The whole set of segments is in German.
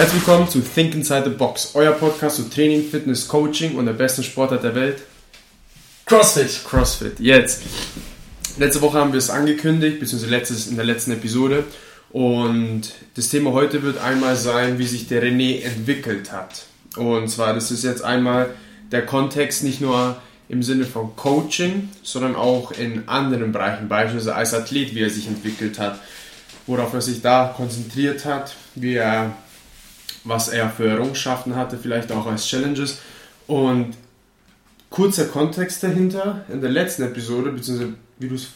Herzlich willkommen zu Think Inside the Box, euer Podcast zu Training, Fitness, Coaching und der besten Sportart der Welt. CrossFit. CrossFit, jetzt. Letzte Woche haben wir es angekündigt, beziehungsweise letztes, in der letzten Episode. Und das Thema heute wird einmal sein, wie sich der René entwickelt hat. Und zwar, das ist jetzt einmal der Kontext nicht nur im Sinne von Coaching, sondern auch in anderen Bereichen, beispielsweise als Athlet, wie er sich entwickelt hat, worauf er sich da konzentriert hat, wie er, was er für Errungenschaften hatte, vielleicht auch als Challenges. Und kurzer Kontext dahinter, in der letzten Episode, beziehungsweise wie du es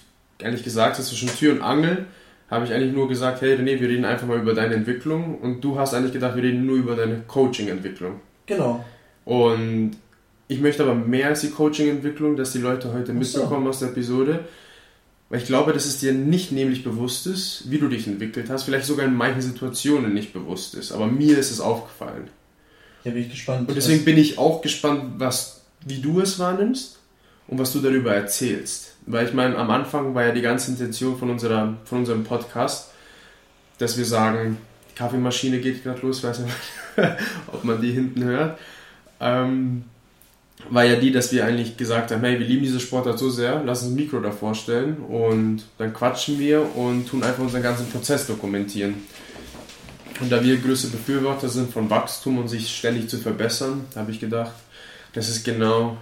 eigentlich gesagt hast, zwischen Tür und Angel, habe ich eigentlich nur gesagt, hey René, wir reden einfach mal über deine Entwicklung und du hast eigentlich gedacht, wir reden nur über deine Coaching-Entwicklung. Genau. Und ich möchte aber mehr als die Coaching-Entwicklung, dass die Leute heute so. mitbekommen aus der Episode, weil ich glaube, dass es dir nicht nämlich bewusst ist, wie du dich entwickelt hast, vielleicht sogar in manchen Situationen nicht bewusst ist, aber mir ist es aufgefallen. Ja, bin ich gespannt. Und deswegen bin ich auch gespannt, was, wie du es wahrnimmst und was du darüber erzählst. Weil ich meine, am Anfang war ja die ganze Intention von, unserer, von unserem Podcast, dass wir sagen, die Kaffeemaschine geht gerade los, weiß nicht, ob man die hinten hört. Ähm, war ja die, dass wir eigentlich gesagt haben, hey, wir lieben diese Sportart so sehr, lass uns ein Mikro davor stellen und dann quatschen wir und tun einfach unseren ganzen Prozess dokumentieren. Und da wir größte Befürworter sind von Wachstum und sich ständig zu verbessern, habe ich gedacht, dass es genau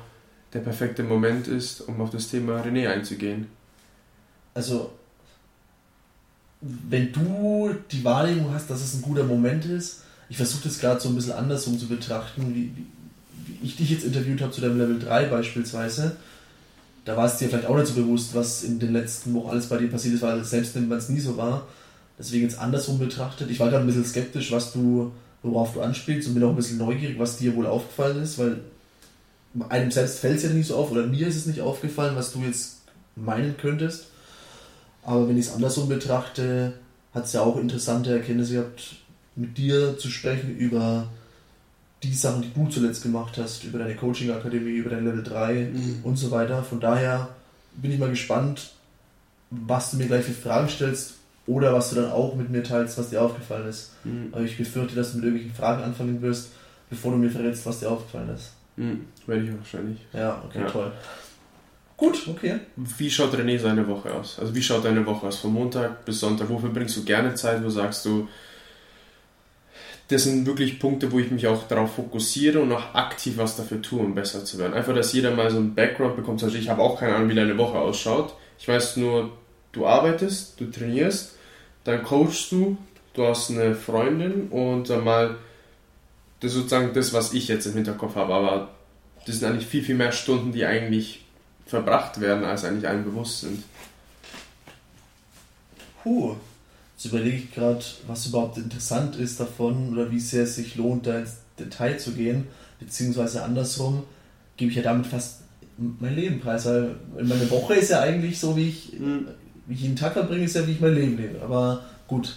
der perfekte Moment ist, um auf das Thema René einzugehen. Also, wenn du die Wahrnehmung hast, dass es ein guter Moment ist, ich versuche das gerade so ein bisschen andersrum zu betrachten, wie, ich dich jetzt interviewt habe zu deinem Level 3 beispielsweise. Da war es dir vielleicht auch nicht so bewusst, was in den letzten Wochen alles bei dir passiert ist, weil selbst wenn es nie so war. Deswegen jetzt andersrum betrachtet. Ich war gerade ein bisschen skeptisch, was du, worauf du anspielst und bin auch ein bisschen neugierig, was dir wohl aufgefallen ist, weil einem selbst fällt es ja nicht so auf oder mir ist es nicht aufgefallen, was du jetzt meinen könntest. Aber wenn ich es andersrum betrachte, hat es ja auch interessante Erkenntnisse gehabt, mit dir zu sprechen über die Sachen, die du zuletzt gemacht hast, über deine Coaching-Akademie, über dein Level 3 Mhm. und so weiter. Von daher bin ich mal gespannt, was du mir gleich für Fragen stellst oder was du dann auch mit mir teilst, was dir aufgefallen ist. Mhm. Aber ich befürchte, dass du mit irgendwelchen Fragen anfangen wirst, bevor du mir verrätst, was dir aufgefallen ist. Mhm. Werde ich wahrscheinlich. Ja, okay, Ja. toll. Gut, okay. Wie schaut René seine Woche aus? Also wie schaut deine Woche aus? Von Montag bis Sonntag? Wofür bringst du gerne Zeit? Wo sagst du, das sind wirklich Punkte, wo ich mich auch darauf fokussiere und auch aktiv was dafür tue, um besser zu werden. Einfach, dass jeder mal so einen Background bekommt. Zum Beispiel, ich habe auch keine Ahnung, wie deine Woche ausschaut. Ich weiß nur, du arbeitest, du trainierst, dann coachst du, du hast eine Freundin und dann mal das ist sozusagen das, was ich jetzt im Hinterkopf habe. Aber das sind eigentlich viel, viel mehr Stunden, die eigentlich verbracht werden, als eigentlich einem bewusst sind. Puh. Jetzt überlege ich gerade, was überhaupt interessant ist davon oder wie sehr es sich lohnt, da ins Detail zu gehen. Beziehungsweise andersrum gebe ich ja damit fast mein Leben preis. Weil meine Woche ist ja eigentlich so, wie ich, wie ich jeden Tag verbringe, ist ja, wie ich mein Leben lebe. Aber gut,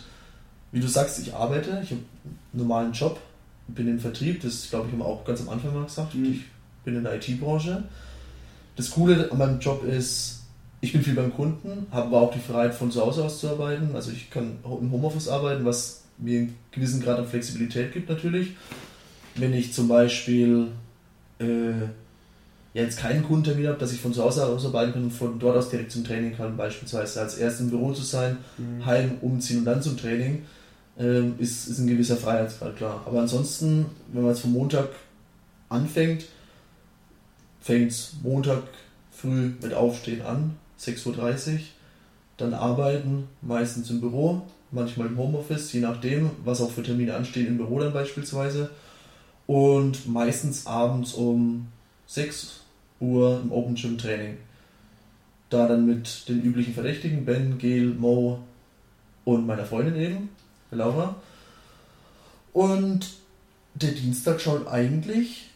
wie du sagst, ich arbeite, ich habe einen normalen Job, bin im Vertrieb, das glaube ich haben wir auch ganz am Anfang mal gesagt. Mhm. Ich bin in der IT-Branche. Das Coole an meinem Job ist, ich bin viel beim Kunden, habe aber auch die Freiheit von zu Hause aus zu arbeiten. Also ich kann im Homeoffice arbeiten, was mir einen gewissen Grad an Flexibilität gibt natürlich. Wenn ich zum Beispiel äh, jetzt keinen Kundentermin habe, dass ich von zu Hause aus arbeiten kann und von dort aus direkt zum Training kann, beispielsweise als erst im Büro zu sein, heim umziehen und dann zum Training, ähm, ist, ist ein gewisser Freiheitsgrad, klar. Aber ansonsten, wenn man jetzt vom Montag anfängt, fängt es Montag früh mit Aufstehen an, 6.30 Uhr, dann arbeiten, meistens im Büro, manchmal im Homeoffice, je nachdem, was auch für Termine anstehen, im Büro dann beispielsweise. Und meistens abends um 6 Uhr im Open Gym Training. Da dann mit den üblichen Verdächtigen, Ben, Gail, Mo und meiner Freundin eben, Laura. Und der Dienstag schaut eigentlich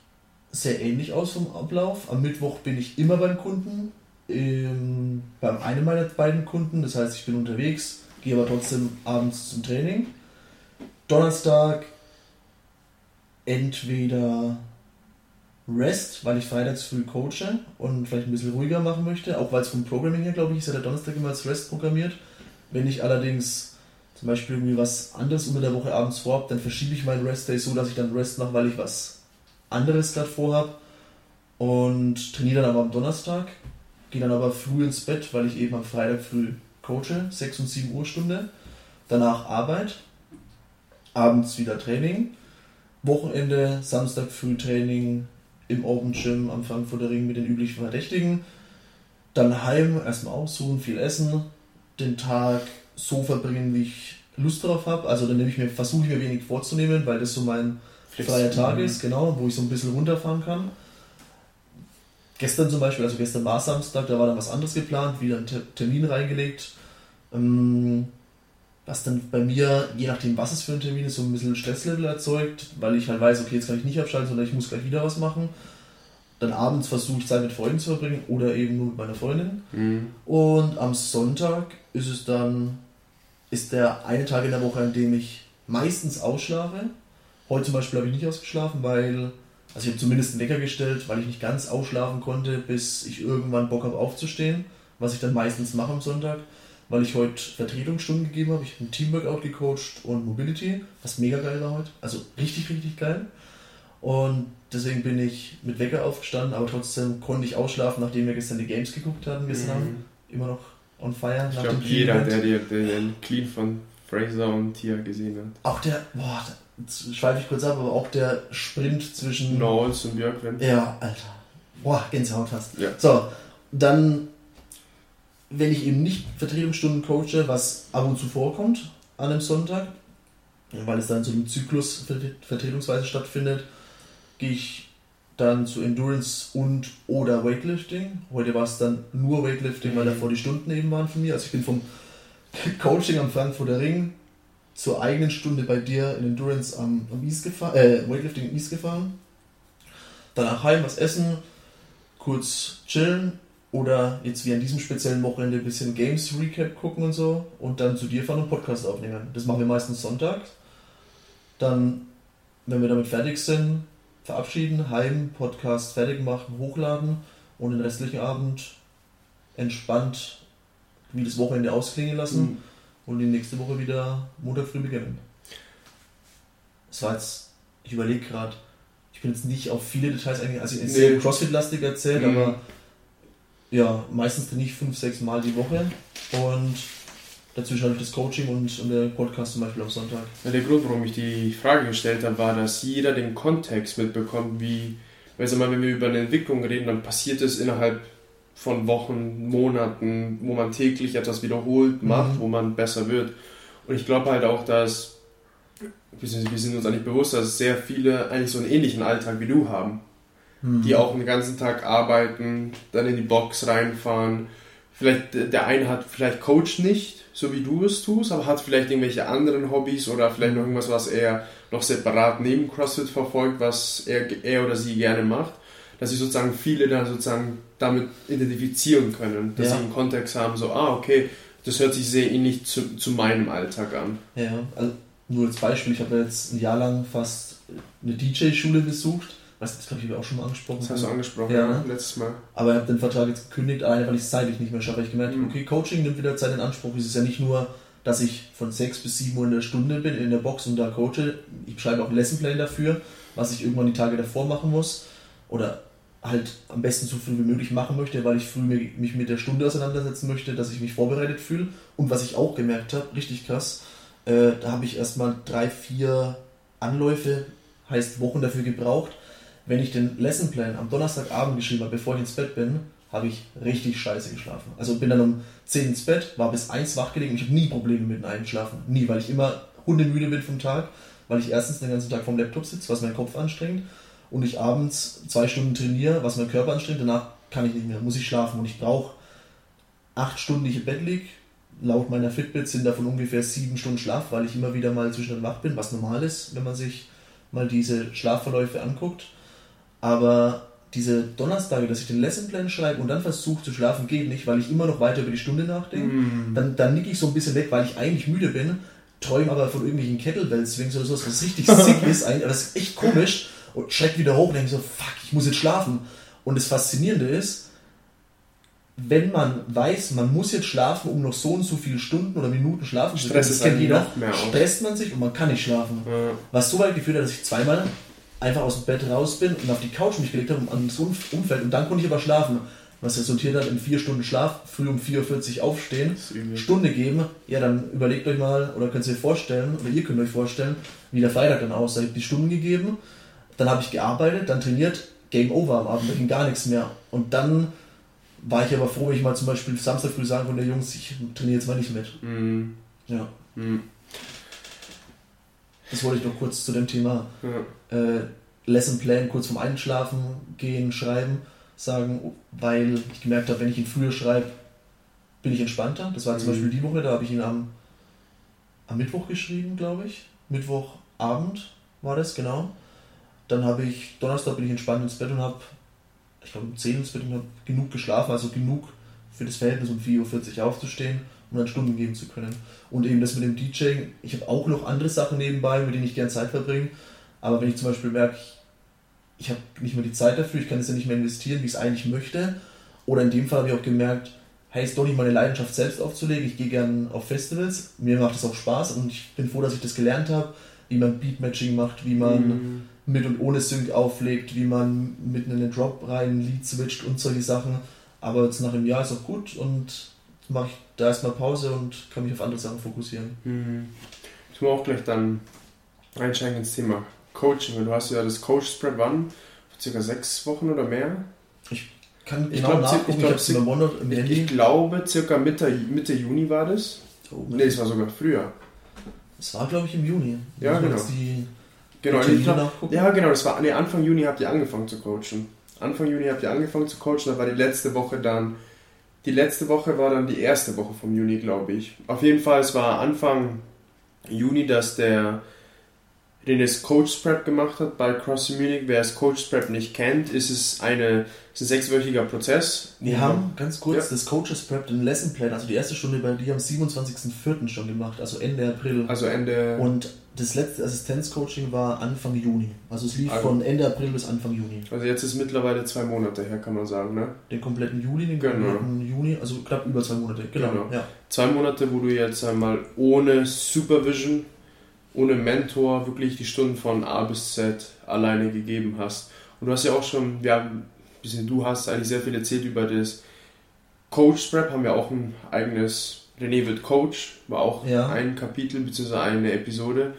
sehr ähnlich aus vom Ablauf. Am Mittwoch bin ich immer beim Kunden, ähm, beim einem meiner beiden Kunden. Das heißt, ich bin unterwegs, gehe aber trotzdem abends zum Training. Donnerstag entweder Rest, weil ich freitags früh coache und vielleicht ein bisschen ruhiger machen möchte, auch weil es vom Programming her, glaube ich, ist ja der Donnerstag immer als Rest programmiert. Wenn ich allerdings zum Beispiel irgendwie was anderes unter der Woche abends vorhabe, dann verschiebe ich meinen Rest Day so, dass ich dann Rest mache, weil ich was anderes gerade vorhabe. Und trainiere dann aber am Donnerstag, gehe dann aber früh ins Bett, weil ich eben am Freitag früh coache, 6 und 7 Uhr Stunde. Danach Arbeit, abends wieder Training, Wochenende, Samstag früh Training im Open Gym am Frankfurter Ring mit den üblichen Verdächtigen. Dann heim, erstmal ausruhen, viel essen, den Tag so verbringen, wie ich Lust drauf habe. Also dann nehme ich mir, versuche ich mir wenig vorzunehmen, weil das so mein freier Tag ist, genau, wo ich so ein bisschen runterfahren kann. Gestern zum Beispiel, also gestern war Samstag, da war dann was anderes geplant, wieder einen Termin reingelegt. Ähm, was dann bei mir, je nachdem was es für ein Termin ist, so ein bisschen Stresslevel erzeugt, weil ich halt weiß, okay, jetzt kann ich nicht abschalten, sondern ich muss gleich wieder was machen. Dann abends versuche ich Zeit mit Freunden zu verbringen oder eben nur mit meiner Freundin. Mhm. Und am Sonntag ist es dann, ist der eine Tag in der Woche, an dem ich meistens ausschlafe. Heute zum Beispiel habe ich nicht ausgeschlafen, weil, also ich habe zumindest einen Wecker gestellt, weil ich nicht ganz ausschlafen konnte, bis ich irgendwann Bock habe aufzustehen, was ich dann meistens mache am Sonntag weil ich heute Vertretungsstunden gegeben habe. Ich habe ein Teamworkout gecoacht und Mobility, was mega geil war heute. Also richtig, richtig geil. Und deswegen bin ich mit Wecker aufgestanden, aber trotzdem konnte ich ausschlafen, nachdem wir gestern die Games geguckt hatten, gestern mhm. Immer noch on fire. Ich glaube, jeder, der, der, den Clean von Fraser und Tia gesehen hat. Auch der, boah, schweife ich kurz ab, aber auch der Sprint zwischen. Knowles und Björkwen. Ja, Alter. Boah, Gänsehaut hast. Ja. So, dann wenn ich eben nicht Vertretungsstunden coache, was ab und zu vorkommt an einem Sonntag, weil es dann so einem Zyklus vertretungsweise stattfindet, gehe ich dann zu Endurance und oder Weightlifting. Heute war es dann nur Weightlifting, weil davor die Stunden eben waren von mir. Also ich bin vom Coaching am Frankfurter Ring zur eigenen Stunde bei dir in Endurance am, am East gefahren, äh, Weightlifting im East gefahren. Danach heim was essen, kurz chillen, oder jetzt wie an diesem speziellen Wochenende ein bisschen Games Recap gucken und so und dann zu dir fahren und Podcast aufnehmen. Das machen wir meistens Sonntag. Dann, wenn wir damit fertig sind, verabschieden, heim, Podcast fertig machen, hochladen und den restlichen Abend entspannt wie das Wochenende ausklingen lassen mhm. Und die nächste Woche wieder Montag früh beginnen. Das war jetzt, ich überlege gerade, ich bin jetzt nicht auf viele Details eingegangen, also ich nee. Crossfit-lastig erzählt, mhm. aber ja, meistens trainiere ich fünf, sechs Mal die Woche und dazwischen habe ich das Coaching und, und der Podcast zum Beispiel am Sonntag. Ja, der Grund, warum ich die Frage gestellt habe, war, dass jeder den Kontext mitbekommt, wie, weil mal, wenn wir über eine Entwicklung reden, dann passiert es innerhalb von Wochen, Monaten, wo man täglich etwas wiederholt macht, mhm. wo man besser wird. Und ich glaube halt auch, dass wir sind uns eigentlich bewusst, dass sehr viele eigentlich so einen ähnlichen Alltag wie du haben mhm. die auch den ganzen Tag arbeiten, dann in die Box reinfahren. Vielleicht der eine hat vielleicht Coach nicht, so wie du es tust, aber hat vielleicht irgendwelche anderen Hobbys oder vielleicht noch irgendwas, was er noch separat neben CrossFit verfolgt, was er, er oder sie gerne macht, dass sich sozusagen viele dann sozusagen damit identifizieren können, dass ja. sie einen Kontext haben, so, ah, okay, das hört sich sehr ähnlich zu, zu meinem Alltag an. Ja, also nur als Beispiel, ich habe jetzt ein Jahr lang fast eine DJ-Schule besucht was, das glaube ich auch schon mal angesprochen. Das hast du angesprochen, ja, ne? letztes Mal. Aber ich habe den Vertrag jetzt gekündigt, weil ich es zeitlich nicht mehr schaffe. Ich gemerkt, mhm. okay, Coaching nimmt wieder Zeit in Anspruch. Es ist ja nicht nur, dass ich von 6 bis 7 Uhr in der Stunde bin in der Box und da coache. Ich schreibe auch einen Lessonplan dafür, was ich irgendwann die Tage davor machen muss. Oder halt am besten so früh wie möglich machen möchte, weil ich früh mich mit der Stunde auseinandersetzen möchte, dass ich mich vorbereitet fühle. Und was ich auch gemerkt habe, richtig krass, äh, da habe ich erstmal drei, vier Anläufe, heißt Wochen dafür gebraucht, wenn ich den Lessonplan am Donnerstagabend geschrieben habe, bevor ich ins Bett bin, habe ich richtig scheiße geschlafen. Also bin dann um 10 ins Bett, war bis 1 wach gelegen. Ich habe nie Probleme mit dem Einschlafen. Nie, weil ich immer hundemüde bin vom Tag, weil ich erstens den ganzen Tag vom Laptop sitze, was meinen Kopf anstrengt, und ich abends zwei Stunden trainiere, was meinen Körper anstrengt. Danach kann ich nicht mehr, muss ich schlafen und ich brauche acht Stunden, die ich im Bett liege. Laut meiner Fitbit sind davon ungefähr sieben Stunden Schlaf, weil ich immer wieder mal zwischendurch wach bin, was normal ist, wenn man sich mal diese Schlafverläufe anguckt. Aber diese Donnerstage, dass ich den Lessonplan schreibe und dann versuche zu schlafen, geht nicht, weil ich immer noch weiter über die Stunde nachdenke. Mm. Dann, dann nick ich so ein bisschen weg, weil ich eigentlich müde bin, träume aber von irgendwelchen Kettlebell-Swings oder sowas, was richtig sick ist. Das ist echt komisch. Und schreck wieder hoch und denke so, fuck, ich muss jetzt schlafen. Und das Faszinierende ist, wenn man weiß, man muss jetzt schlafen, um noch so und so viele Stunden oder Minuten schlafen zu können, das kennt dann jeder, stresst man sich und man kann nicht schlafen. Ja. Was so weit geführt hat, dass ich zweimal einfach aus dem Bett raus bin und auf die Couch mich gelegt habe und an so Umfeld und dann konnte ich aber schlafen. Was resultiert hat in vier Stunden Schlaf, früh um 4.40 Uhr aufstehen. Stunde geben, ja dann überlegt euch mal oder könnt ihr euch vorstellen oder ihr könnt euch vorstellen, wie der Freitag dann aussah. Ich habe die Stunden gegeben, dann habe ich gearbeitet, dann trainiert, Game Over am Abend, da ging gar nichts mehr. Und dann war ich aber froh, wenn ich mal zum Beispiel Samstag früh sagen konnte, Jungs, ich trainiere jetzt mal nicht mit. Mhm. Ja, Mhm. das wollte ich noch kurz zu dem Thema Ja. äh, Lesson Plan kurz vorm Einschlafen gehen, schreiben, sagen, weil ich gemerkt habe, wenn ich ihn früher schreibe, bin ich entspannter. Das war zum Mhm. Beispiel die Woche, da habe ich ihn am, am Mittwoch geschrieben, glaube ich. Mittwochabend war das, genau. Dann habe ich, Donnerstag bin ich entspannt ins Bett und habe, ich glaube um 10 ins Bett und habe genug geschlafen, also genug für das Verhältnis um 4.40 Uhr aufzustehen, um dann Stunden geben zu können. Und eben das mit dem DJing, ich habe auch noch andere Sachen nebenbei, mit denen ich gerne Zeit verbringe. Aber wenn ich zum Beispiel merke, ich, habe nicht mehr die Zeit dafür, ich kann es ja nicht mehr investieren, wie ich es eigentlich möchte. Oder in dem Fall habe ich auch gemerkt, hey, ist doch nicht meine Leidenschaft selbst aufzulegen. Ich gehe gern auf Festivals, mir macht es auch Spaß und ich bin froh, dass ich das gelernt habe, wie man Beatmatching macht, wie man Mhm. Mit und ohne Sync auflegt, wie man mitten in den Drop rein ein Lied switcht und solche Sachen. Aber jetzt nach einem Jahr ist auch gut und mache ich da erstmal Pause und kann mich auf andere Sachen fokussieren. Mhm. Ich will auch gleich dann einsteigen ins Thema Coaching. weil Du hast ja das Coach Spread wann? Vor circa sechs Wochen oder mehr? Kann Ich genau glaub, nachgucken, ich ich, glaub, es OneNote im Ich, ich glaube, circa Mitte, Mitte Juni war das. Oh, Nee, es war sogar früher. Das war, glaube ich, im Juni. Ja, Muss genau. Die Genau, ich glaub, ja, genau, das war, nee, Anfang Juni habt ihr angefangen zu coachen. Anfang Juni habt ihr angefangen zu coachen, da war die letzte Woche dann, die letzte Woche war dann die erste Woche vom Juni, glaube ich. Auf jeden Fall, es war Anfang Juni, dass der Renes Coach Prep gemacht hat bei CrossFit Munich. Wer es Coach Prep nicht kennt, ist es eine, ist ein sechswöchiger Prozess. Wir haben ganz kurz Ja. das Coaches Prep, den Lesson Plan, also die erste Stunde bei dir am 27.04. schon gemacht, also Ende April. Also Ende. Und das letzte Assistenzcoaching war Anfang Juni. Also es lief Also- von Ende April bis Anfang Juni. Also jetzt ist mittlerweile zwei Monate her, kann man sagen, ne? Den kompletten Juli, den Genau. kompletten Juni, also knapp über zwei Monate. Genau, Genau. ja. Zwei Monate, wo du jetzt einmal ohne Supervision, ohne Mentor wirklich die Stunden von A bis Z alleine gegeben hast. Und du hast ja auch schon, wir haben, bisschen du hast eigentlich sehr viel erzählt über das Coach Prep, haben wir auch ein eigenes René wird Coach, war auch Ja. ein Kapitel bzw. eine Episode.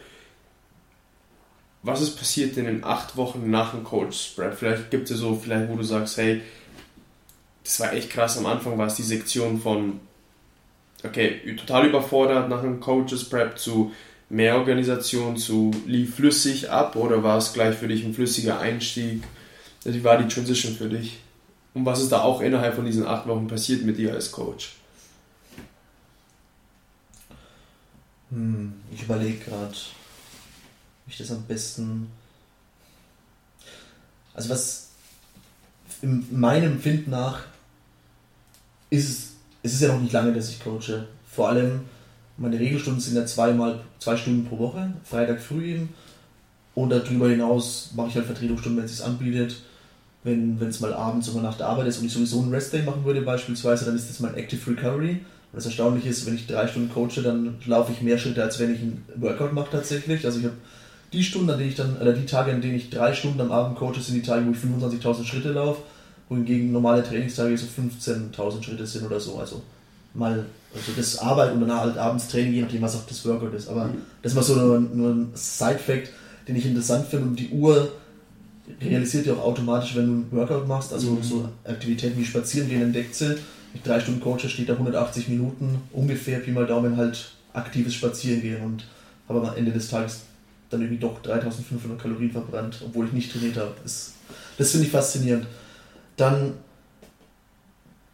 Was ist passiert in den acht Wochen nach dem Coach Prep? Vielleicht gibt es ja so, vielleicht wo du sagst, hey, das war echt krass. Am Anfang war es die Sektion von okay, total überfordert nach einem Coaches Prep zu mehr Organisation, zu lief flüssig ab oder war es gleich für dich ein flüssiger Einstieg? Also Wie war die Transition für dich? Und was ist da auch innerhalb von diesen acht Wochen passiert mit dir als Coach? Hm, ich überlege gerade, ich das am besten. Also was in meinem Empfinden nach ist es, ist ja noch nicht lange, dass ich coache. Vor allem meine Regelstunden sind ja zweimal zwei Stunden pro Woche, Freitag früh eben. Und darüber hinaus mache ich halt Vertretungsstunden, wenn es sich anbietet. Wenn wenn es mal abends oder nach der Arbeit ist und ich sowieso einen Rest Day machen würde beispielsweise, dann ist das mein Active Recovery. Und das Erstaunliche ist, wenn ich drei Stunden coache, dann laufe ich mehr Schritte, als wenn ich einen Workout mache tatsächlich. Also ich habe die Stunden, an denen ich dann, oder die Tage, an denen ich drei Stunden am Abend coache, sind die Tage, wo ich 25.000 Schritte laufe, wohingegen normale Trainingstage so 15.000 Schritte sind oder so. Also mal, also das Arbeit und dann halt abends Training, je nachdem, was auch das Workout ist. Aber das ist mal so nur, nur ein Side-Fact, den ich interessant finde und die Uhr realisiert ja auch automatisch, wenn du ein Workout machst, also Mhm. so Aktivitäten wie Spazieren gehen entdeckt sie. Mit drei Stunden Coach steht da 180 Minuten ungefähr, Pi mal Daumen halt aktives Spazieren gehen und habe am Ende des Tages dann irgendwie doch 3500 Kalorien verbrannt, obwohl ich nicht trainiert habe. Das, das finde ich faszinierend. Dann,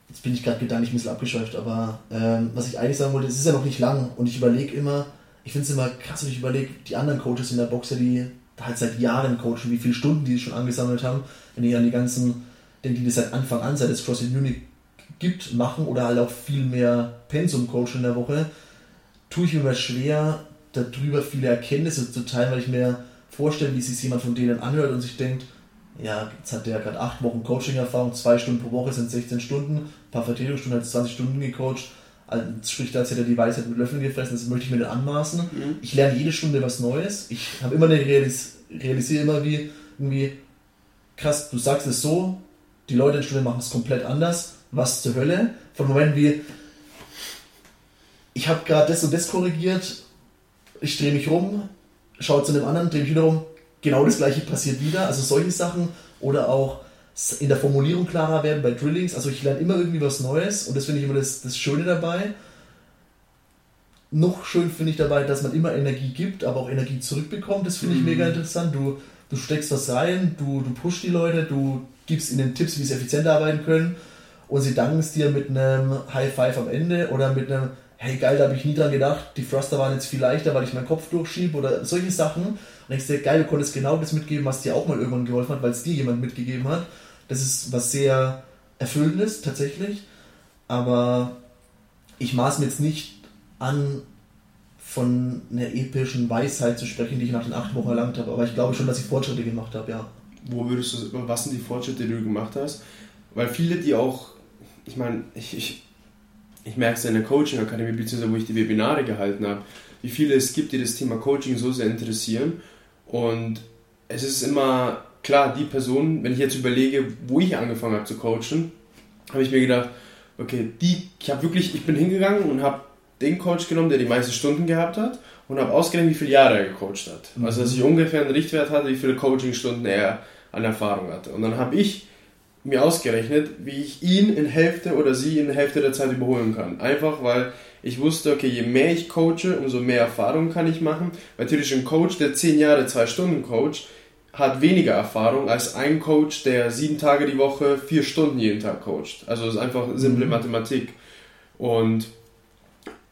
jetzt bin ich gerade gedanklich ein bisschen abgeschweift, aber ähm, was ich eigentlich sagen wollte, es ist ja noch nicht lang und ich überlege immer, ich finde es immer krass, wenn ich überlege, die anderen Coaches in der Box, ja, die halt seit Jahren coachen, wie viele Stunden die schon angesammelt haben, wenn ich an die ganzen, denke die das seit Anfang an, seit es CrossFit Munich gibt, machen oder halt auch viel mehr Pensum coachen in der Woche, tue ich mir immer schwer, darüber viele Erkenntnisse zu teilen, weil ich mir vorstelle, wie sich jemand von denen anhört und sich denkt, ja, jetzt hat der gerade acht Wochen Coaching-Erfahrung, zwei Stunden pro Woche sind 16 Stunden, ein paar Vertretungsstunden, hat 20 Stunden gecoacht. Also, sprich, als hätte er die Weisheit mit Löffeln gefressen, das möchte ich mir nicht anmaßen. Mhm. Ich lerne jede Stunde was Neues. Ich habe immer eine Realis realisiere immer wie irgendwie krass, du sagst es so, die Leute in der Stunde machen es komplett anders. Was zur Hölle? Von Moment wie ich habe gerade das und das korrigiert, ich drehe mich rum, schaue zu dem anderen, drehe mich wieder rum, genau das gleiche passiert wieder. Also solche Sachen oder auch in der Formulierung klarer werden bei Drillings. Also ich lerne immer irgendwie was Neues und das finde ich immer das, das Schöne dabei. Noch schön finde ich dabei, dass man immer Energie gibt, aber auch Energie zurückbekommt. Das finde ich mhm. mega interessant. Du, du steckst was rein, du, du pushst die Leute, du gibst ihnen Tipps, wie sie effizienter arbeiten können und sie danken es dir mit einem High Five am Ende oder mit einem hey geil, da habe ich nie dran gedacht, die Thruster waren jetzt viel leichter, weil ich meinen Kopf durchschiebe oder solche Sachen. Und ich sehe, geil, du konntest genau das mitgeben, was dir auch mal irgendwann geholfen hat, weil es dir jemand mitgegeben hat. Das ist was sehr Erfüllendes tatsächlich. Aber ich maß mir jetzt nicht an, von einer epischen Weisheit zu sprechen, die ich nach den acht Wochen erlangt habe. Aber ich glaube schon, dass ich Fortschritte gemacht habe, ja. Wo würdest du, was sind die Fortschritte, die du gemacht hast? Weil viele, die auch, ich meine, ich, ich ich merke es in der Coaching-Akademie, beziehungsweise wo ich die Webinare gehalten habe, wie viele es gibt, die das Thema Coaching so sehr interessieren. Und es ist immer klar, die Person, wenn ich jetzt überlege, wo ich angefangen habe zu coachen, habe ich mir gedacht, okay, die, ich habe wirklich, ich bin hingegangen und habe den Coach genommen, der die meisten Stunden gehabt hat und habe ausgerechnet, wie viele Jahre er gecoacht hat. Mhm. Also, dass ich ungefähr einen Richtwert hatte, wie viele Coaching-Stunden er an Erfahrung hatte. Und dann habe ich mir ausgerechnet, wie ich ihn in Hälfte oder sie in Hälfte der Zeit überholen kann. Einfach weil ich wusste, okay, je mehr ich coache, umso mehr Erfahrung kann ich machen. Weil natürlich ein Coach, der zehn Jahre, zwei Stunden coacht, hat weniger Erfahrung als ein Coach, der sieben Tage die Woche, vier Stunden jeden Tag coacht. Also es ist einfach simple mhm. Mathematik. Und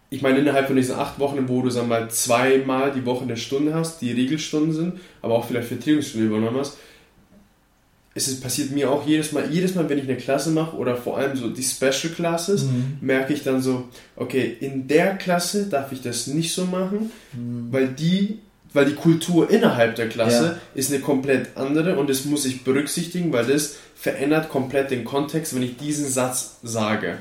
ich meine, innerhalb von diesen acht Wochen, wo du sag mal zweimal die Woche eine Stunde hast, die Regelstunden sind, aber auch vielleicht Vertretungsstunden übernommen hast, es ist, passiert mir auch jedes Mal, jedes Mal, wenn ich eine Klasse mache oder vor allem so die Special Classes, mhm. merke ich dann so, okay, in der Klasse darf ich das nicht so machen, mhm. weil die, weil die Kultur innerhalb der Klasse ja. ist eine komplett andere und das muss ich berücksichtigen, weil das verändert komplett den Kontext, wenn ich diesen Satz sage.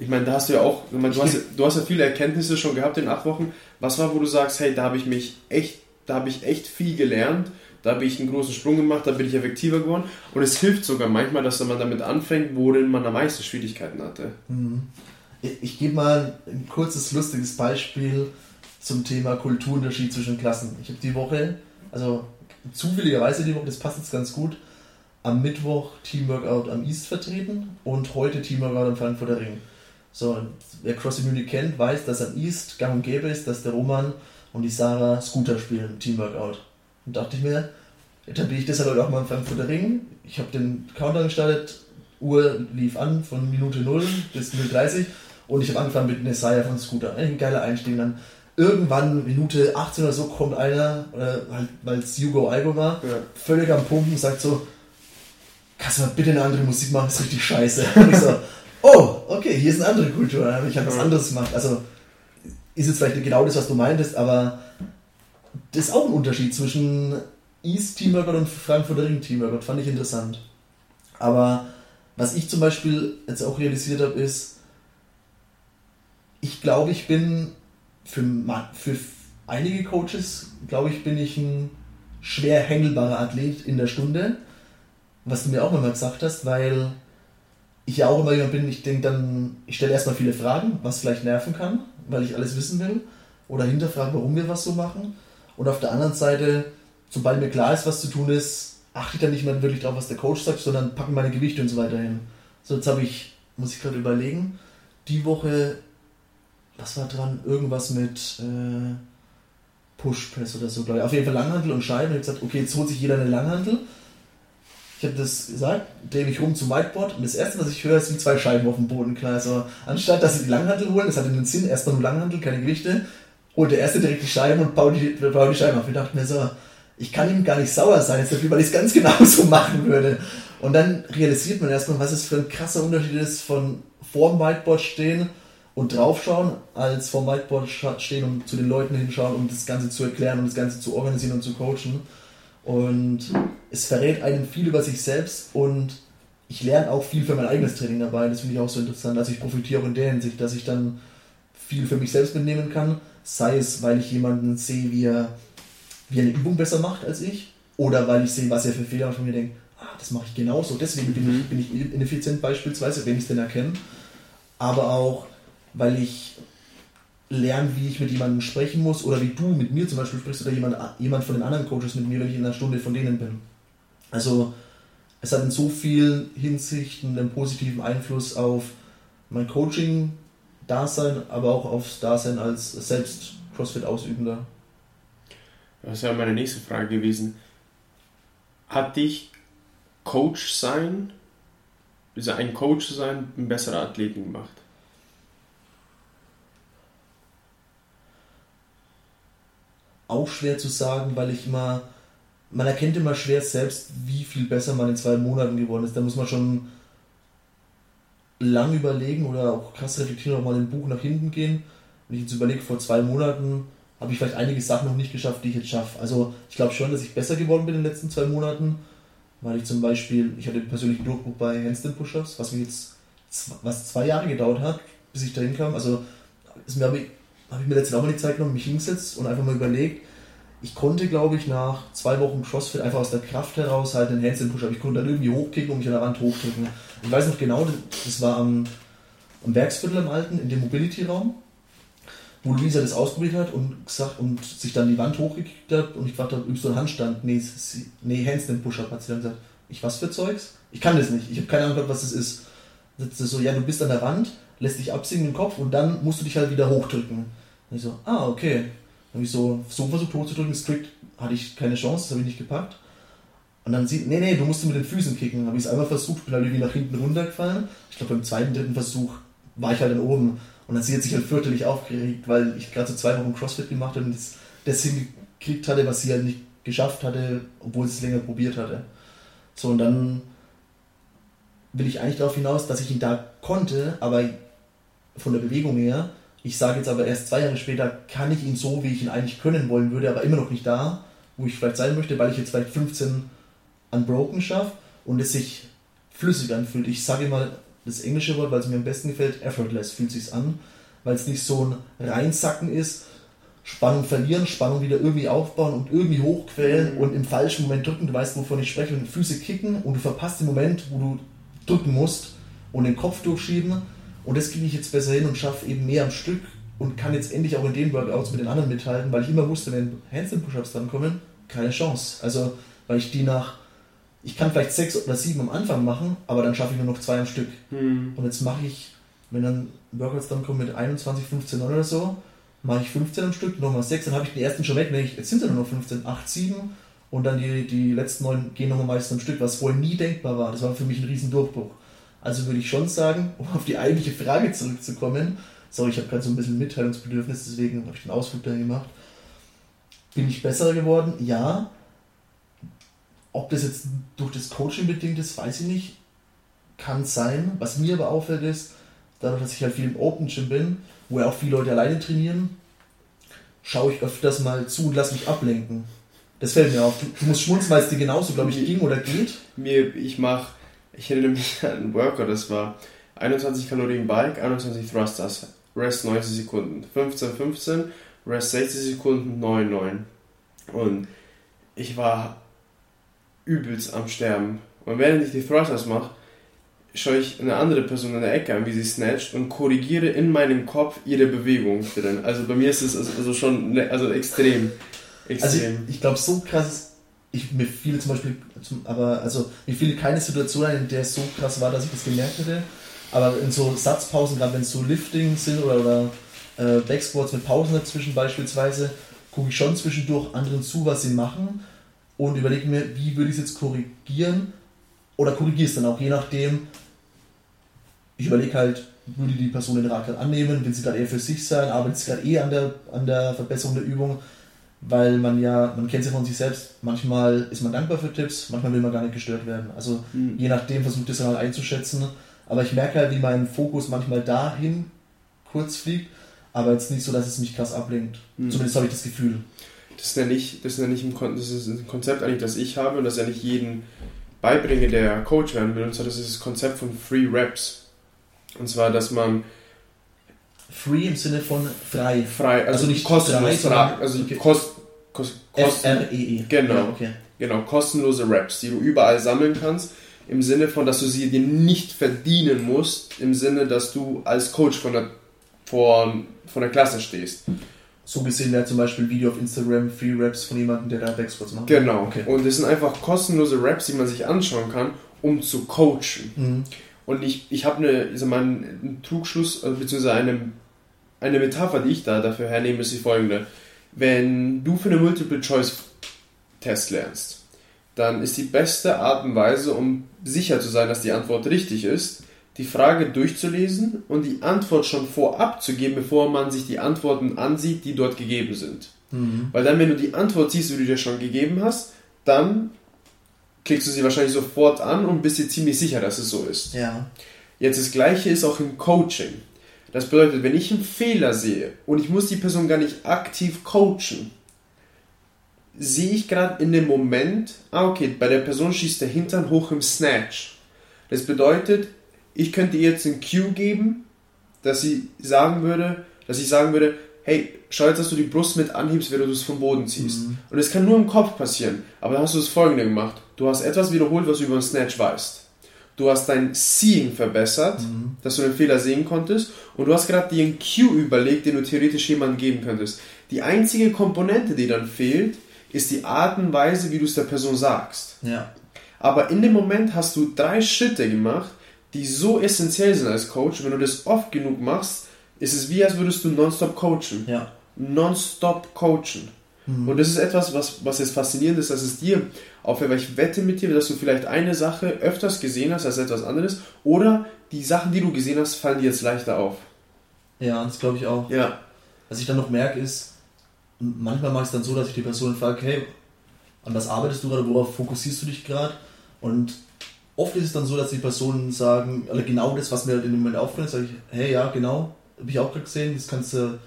Ich meine, da hast du ja auch, meine, du, hast, du hast ja viele Erkenntnisse schon gehabt in acht Wochen. Was war, wo du sagst, hey, da habe ich mich echt, da habe ich echt viel gelernt da habe ich einen großen Sprung gemacht, da bin ich effektiver geworden. Und es hilft sogar manchmal, dass man damit anfängt, worin man am meisten Schwierigkeiten hatte. Mhm. Ich, ich gebe mal ein kurzes, lustiges Beispiel zum Thema Kulturunterschied zwischen Klassen. Ich habe die Woche, also zufälligerweise die Woche, das passt jetzt ganz gut, am Mittwoch Teamworkout am East vertreten und heute Teamworkout am Frankfurter Ring. So, wer Cross Immunity kennt, weiß, dass am East gang und gäbe ist, dass der Roman und die Sarah Scooter spielen, Teamworkout. Und dachte ich mir, etabliere ich das halt auch mal im Frankfurter Ring. Ich habe den Countdown gestartet, Uhr lief an von Minute 0 bis 0.30 und ich habe angefangen mit Messiah von Scooter. Ein geiler Einstieg. Dann irgendwann, Minute 18 oder so, kommt einer, äh, halt, weil es Hugo Algo war, ja. völlig am Pumpen, sagt so, kannst du mal bitte eine andere Musik machen, das ist richtig scheiße. Und ich so, oh, okay, hier ist eine andere Kultur, ich habe was anderes gemacht. Also ist jetzt vielleicht genau das, was du meintest, aber das ist auch ein Unterschied zwischen East Team Workout und Frankfurter Ring Team Workout. Fand ich interessant. Aber was ich zum Beispiel jetzt auch realisiert habe, ist, ich glaube, ich bin für, für einige Coaches, glaube ich, bin ich ein schwer händelbarer Athlet in der Stunde. Was du mir auch immer gesagt hast, weil ich ja auch immer jemand bin, ich denke dann, ich stelle erstmal viele Fragen, was vielleicht nerven kann, weil ich alles wissen will. Oder hinterfrage, warum wir was so machen. Und auf der anderen Seite, sobald mir klar ist, was zu tun ist, achte ich dann nicht mehr wirklich darauf, was der Coach sagt, sondern packe meine Gewichte und so weiter hin. So, jetzt habe ich, muss ich gerade überlegen, die Woche, was war dran? Irgendwas mit äh, Push Press oder so, glaube ich. Auf jeden Fall Langhandel und Scheiben. Ich habe gesagt, okay, jetzt holt sich jeder eine Langhandel. Ich habe das gesagt, drehe mich rum zum Whiteboard und das erste, was ich höre, sind zwei Scheiben auf dem Boden. Klar, also anstatt dass sie die Langhandel holen, das hat den Sinn, erstmal nur Langhandel, keine Gewichte, holt der erste direkt die Scheiben und baut die, baut die Scheiben auf. Ich dachte mir so, ich kann ihm gar nicht sauer sein, dafür, weil ich es ganz genauso machen würde. Und dann realisiert man erstmal, was es für ein krasser Unterschied ist von vorm Whiteboard stehen und draufschauen, als vorm Whiteboard stehen und zu den Leuten hinschauen, um das Ganze zu erklären und das Ganze zu organisieren und zu coachen. Und es verrät einem viel über sich selbst und ich lerne auch viel für mein eigenes Training dabei. Das finde ich auch so interessant. Also ich profitiere auch in der Hinsicht, dass ich dann viel für mich selbst mitnehmen kann. Sei es, weil ich jemanden sehe, wie er, wie er eine Übung besser macht als ich. Oder weil ich sehe, was er für Fehler macht und mir denke, ah, das mache ich genauso. Deswegen bin, ich, mhm. bin ich ineffizient beispielsweise, wenn ich es denn erkenne. Aber auch, weil ich lerne, wie ich mit jemandem sprechen muss oder wie du mit mir zum Beispiel sprichst oder jemand, jemand von den anderen Coaches mit mir, wenn ich in einer Stunde von denen bin. Also es hat in so vielen Hinsichten einen positiven Einfluss auf mein Coaching-Dasein, aber auch aufs Dasein als selbst CrossFit-Ausübender. Das wäre meine nächste Frage gewesen. Hat dich Coach sein, also ein Coach sein, ein besserer Athleten gemacht? Auch schwer zu sagen, weil ich immer man erkennt immer schwer selbst, wie viel besser man in zwei Monaten geworden ist. Da muss man schon lang überlegen oder auch krass reflektieren, auch mal im Buch nach hinten gehen. Wenn ich jetzt überlege, vor zwei Monaten habe ich vielleicht einige Sachen noch nicht geschafft, die ich jetzt schaffe. Also ich glaube schon, dass ich besser geworden bin in den letzten zwei Monaten, weil ich zum Beispiel, ich hatte einen persönlichen Durchbruch bei Handstand Push-Ups, was mir jetzt was zwei Jahre gedauert hat, bis ich dahin kam. Also habe ich, hab ich mir letztens auch mal die Zeit genommen, mich hingesetzt und einfach mal überlegt, ich konnte, glaube ich, nach zwei Wochen CrossFit einfach aus der Kraft heraus halt den Handstand Push-Up. Ich konnte dann irgendwie hochkicken und mich an der Wand hochdrücken. Ich weiß noch genau, das war am, am Werksviertel im Alten, in dem Mobility-Raum, wo Luisa das ausprobiert hat und gesagt und sich dann die Wand hochgekickt hat und ich gefragt habe, übst du einen Handstand? Nee, nee Handstand Push-Up, hat sie dann gesagt. Ich, was für Zeugs? Ich kann das nicht. Ich habe keine Ahnung, was das ist. Das ist so, ja, du bist an der Wand, lässt dich absinken im Kopf und dann musst du dich halt wieder hochdrücken. Und ich so, ah, okay habe ich so, so versucht hochzudrücken, strikt hatte ich keine Chance, das habe ich nicht gepackt. Und dann sieht, nee, nee, du musst mit den Füßen kicken. Habe ich es einmal versucht, bin halt irgendwie nach hinten runtergefallen. Ich glaube, beim zweiten, dritten Versuch war ich halt dann oben. Und dann sie hat sich halt fürchterlich aufgeregt, weil ich gerade so zwei Wochen CrossFit gemacht habe und das, das hingekriegt hatte, was sie halt nicht geschafft hatte, obwohl sie es länger probiert hatte. So, und dann will ich eigentlich darauf hinaus, dass ich ihn da konnte, aber von der Bewegung her ich sage jetzt aber erst zwei Jahre später, kann ich ihn so, wie ich ihn eigentlich können wollen würde, aber immer noch nicht da, wo ich vielleicht sein möchte, weil ich jetzt vielleicht 15 Unbroken schaffe und es sich flüssig anfühlt. Ich sage immer das englische Wort, weil es mir am besten gefällt, effortless fühlt sich an, weil es nicht so ein Reinsacken ist, Spannung verlieren, Spannung wieder irgendwie aufbauen und irgendwie hochquälen mhm. und im falschen Moment drücken. Du weißt, wovon ich spreche, und Füße kicken und du verpasst den Moment, wo du drücken musst und den Kopf durchschieben und das kriege ich jetzt besser hin und schaffe eben mehr am Stück und kann jetzt endlich auch in den Workouts mit den anderen mithalten, weil ich immer wusste, wenn Handstand-Push-Ups dann kommen, keine Chance. Also, weil ich die nach, ich kann vielleicht sechs oder sieben am Anfang machen, aber dann schaffe ich nur noch zwei am Stück. Mhm. Und jetzt mache ich, wenn dann Workouts dann kommen mit 21, 15 oder so, mache ich 15 am Stück, nochmal sechs, dann habe ich den ersten schon weg, ich, jetzt sind es nur noch 15, 8, 7 und dann die, die letzten neun gehen nochmal meistens am Stück, was vorher nie denkbar war. Das war für mich ein riesen Durchbruch. Also würde ich schon sagen, um auf die eigentliche Frage zurückzukommen, sorry, ich habe gerade so ein bisschen Mitteilungsbedürfnis, deswegen habe ich den Ausflug da gemacht. Bin ich besser geworden? Ja. Ob das jetzt durch das Coaching bedingt ist, weiß ich nicht. Kann sein. Was mir aber auffällt ist, dadurch, dass ich halt viel im Open Gym bin, wo ja auch viele Leute alleine trainieren, schaue ich öfters mal zu und lasse mich ablenken. Das fällt mir auf. Du, du musst schmunzeln, weil es dir genauso, glaube ich, ging oder geht. Mir, ich mache ich erinnere mich an einen Workout, das war 21 Kalorien Bike, 21 Thrusters, Rest 90 Sekunden, 15, 15, Rest 60 Sekunden, 9, 9. Und ich war übelst am Sterben. Und während ich die Thrusters mache, schaue ich eine andere Person in der Ecke an, wie sie snatcht und korrigiere in meinem Kopf ihre Bewegung drin. Also bei mir ist es also schon ne, also extrem. extrem. Also ich, ich glaube, so krass ich, mir fiel zum Beispiel, aber also mir fiel keine Situation ein, in der es so krass war, dass ich das gemerkt hätte. Aber in so Satzpausen, gerade wenn es so Lifting sind oder, oder äh, Backsquats mit Pausen dazwischen beispielsweise, gucke ich schon zwischendurch anderen zu, was sie machen und überlege mir, wie würde ich es jetzt korrigieren oder korrigiere es dann auch, je nachdem. Ich überlege halt, würde die Person den Rat annehmen, will sie gerade eher für sich sein, arbeitet sie gerade eh an der, an der Verbesserung der Übung weil man ja, man kennt es ja von sich selbst, manchmal ist man dankbar für Tipps, manchmal will man gar nicht gestört werden. Also mhm. je nachdem versucht es dann halt einzuschätzen. Aber ich merke halt, wie mein Fokus manchmal dahin kurz fliegt, aber jetzt nicht so, dass es mich krass ablenkt. Mhm. Zumindest habe ich das Gefühl. Das nenne ich, das nenne ich ein, das ist ein Konzept eigentlich, das ich habe und das ja nicht jeden beibringe, der Coach werden will. Und zwar das ist das Konzept von Free Reps. Und zwar, dass man Free im Sinne von frei. Frei, also, also nicht kostenlos, frei, also okay. kost, kost, kost, F-R-E-E. -E. Genau, ja, okay. genau, kostenlose Raps, die du überall sammeln kannst, im Sinne von, dass du sie dir nicht verdienen musst, im Sinne, dass du als Coach von der, von, von der Klasse stehst. So gesehen wäre zum Beispiel ein Video auf Instagram, Free Raps von jemandem, der da Backsquats macht. Genau, okay. und es sind einfach kostenlose Raps, die man sich anschauen kann, um zu coachen. Mhm. Und ich, ich habe eine, ich sag mal, einen Trugschluss, also beziehungsweise eine eine Metapher, die ich da dafür hernehme, ist die folgende. Wenn du für eine Multiple-Choice-Test lernst, dann ist die beste Art und Weise, um sicher zu sein, dass die Antwort richtig ist, die Frage durchzulesen und die Antwort schon vorab zu geben, bevor man sich die Antworten ansieht, die dort gegeben sind. Mhm. Weil dann, wenn du die Antwort siehst, die du dir schon gegeben hast, dann klickst du sie wahrscheinlich sofort an und bist dir ziemlich sicher, dass es so ist. Ja. Jetzt das gleiche ist auch im Coaching. Das bedeutet, wenn ich einen Fehler sehe und ich muss die Person gar nicht aktiv coachen, sehe ich gerade in dem Moment, ah okay, bei der Person schießt der Hintern hoch im Snatch. Das bedeutet, ich könnte ihr jetzt ein Cue geben, dass sie sagen würde, dass ich sagen würde, hey, schau jetzt, dass du die Brust mit anhebst, wenn du es vom Boden ziehst. Mhm. Und es kann nur im Kopf passieren. Aber dann hast du das folgende gemacht. Du hast etwas wiederholt, was du über den Snatch weißt du hast dein Seeing verbessert, mhm. dass du den Fehler sehen konntest und du hast gerade dir einen Cue überlegt, den du theoretisch jemandem geben könntest. Die einzige Komponente, die dann fehlt, ist die Art und Weise, wie du es der Person sagst. Ja. Aber in dem Moment hast du drei Schritte gemacht, die so essentiell sind als Coach. Wenn du das oft genug machst, ist es wie, als würdest du nonstop coachen. Ja. Nonstop coachen. Mhm. Und das ist etwas, was, was jetzt faszinierend ist, dass es dir auffällt, weil ich wette mit dir, dass du vielleicht eine Sache öfters gesehen hast als etwas anderes oder die Sachen, die du gesehen hast, fallen dir jetzt leichter auf. Ja, das glaube ich auch. Ja. Was ich dann noch merke, ist, manchmal mache ich es dann so, dass ich die Person frage, hey, an was arbeitest du gerade, worauf fokussierst du dich gerade? Und oft ist es dann so, dass die Personen sagen, oder genau das, was mir halt in dem Moment auffällt, sage ich, hey, ja, genau, habe ich auch gerade gesehen, das kannst du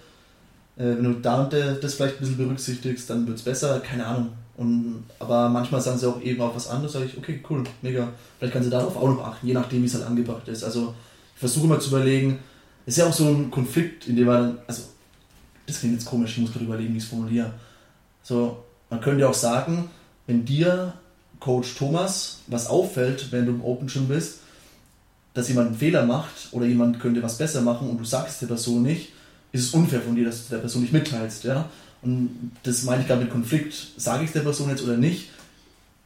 äh, wenn du da und das vielleicht ein bisschen berücksichtigst, dann wird es besser, keine Ahnung. Und, aber manchmal sagen sie auch eben auch was anderes, sage ich, okay, cool, mega. Vielleicht kannst du darauf auch noch achten, je nachdem, wie es halt angebracht ist. Also ich versuche immer zu überlegen, ist ja auch so ein Konflikt, in dem man, also das klingt jetzt komisch, ich muss gerade überlegen, wie ich es formuliere. So, man könnte ja auch sagen, wenn dir Coach Thomas was auffällt, wenn du im Open Gym bist, dass jemand einen Fehler macht oder jemand könnte was besser machen und du sagst der Person nicht, ist es unfair von dir, dass du der Person nicht mitteilst. Ja? Und das meine ich gerade mit Konflikt. Sage ich es der Person jetzt oder nicht?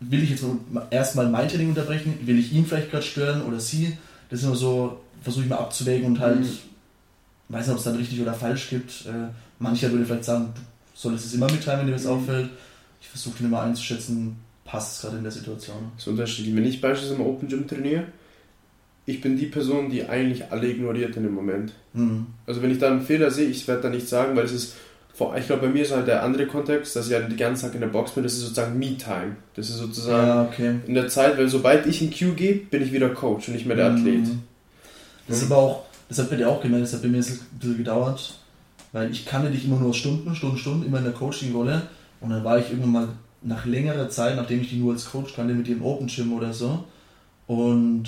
Will ich jetzt erstmal mein Training unterbrechen? Will ich ihn vielleicht gerade stören oder sie? Das ist immer so, versuche ich mal abzuwägen und halt, mhm. weiß nicht, ob es dann richtig oder falsch gibt. Äh, mancher würde vielleicht sagen, du solltest es immer mitteilen, wenn dir was mhm. auffällt. Ich versuche den immer einzuschätzen, passt es gerade in der Situation. Das ist unterschiedlich. Wenn ich beispielsweise im Open Gym trainiere, ich bin die Person, die eigentlich alle ignoriert in dem Moment. Mhm. Also wenn ich da einen Fehler sehe, ich werde da nichts sagen, weil es ist, ich glaube, bei mir ist halt der andere Kontext, dass ich halt den ganzen Tag in der Box bin, das ist sozusagen Me-Time. Das ist sozusagen ja, okay. in der Zeit, weil sobald ich einen Cue gebe, bin ich wieder Coach und nicht mehr der mhm. Athlet. Das ist mhm. aber auch, das hat bei dir auch gemerkt, das hat bei mir ein bisschen gedauert, weil ich kannte dich immer nur Stunden, Stunden, Stunden, immer in der Coaching-Rolle und dann war ich irgendwann mal nach längerer Zeit, nachdem ich die nur als Coach kannte, mit dir im Open Gym oder so und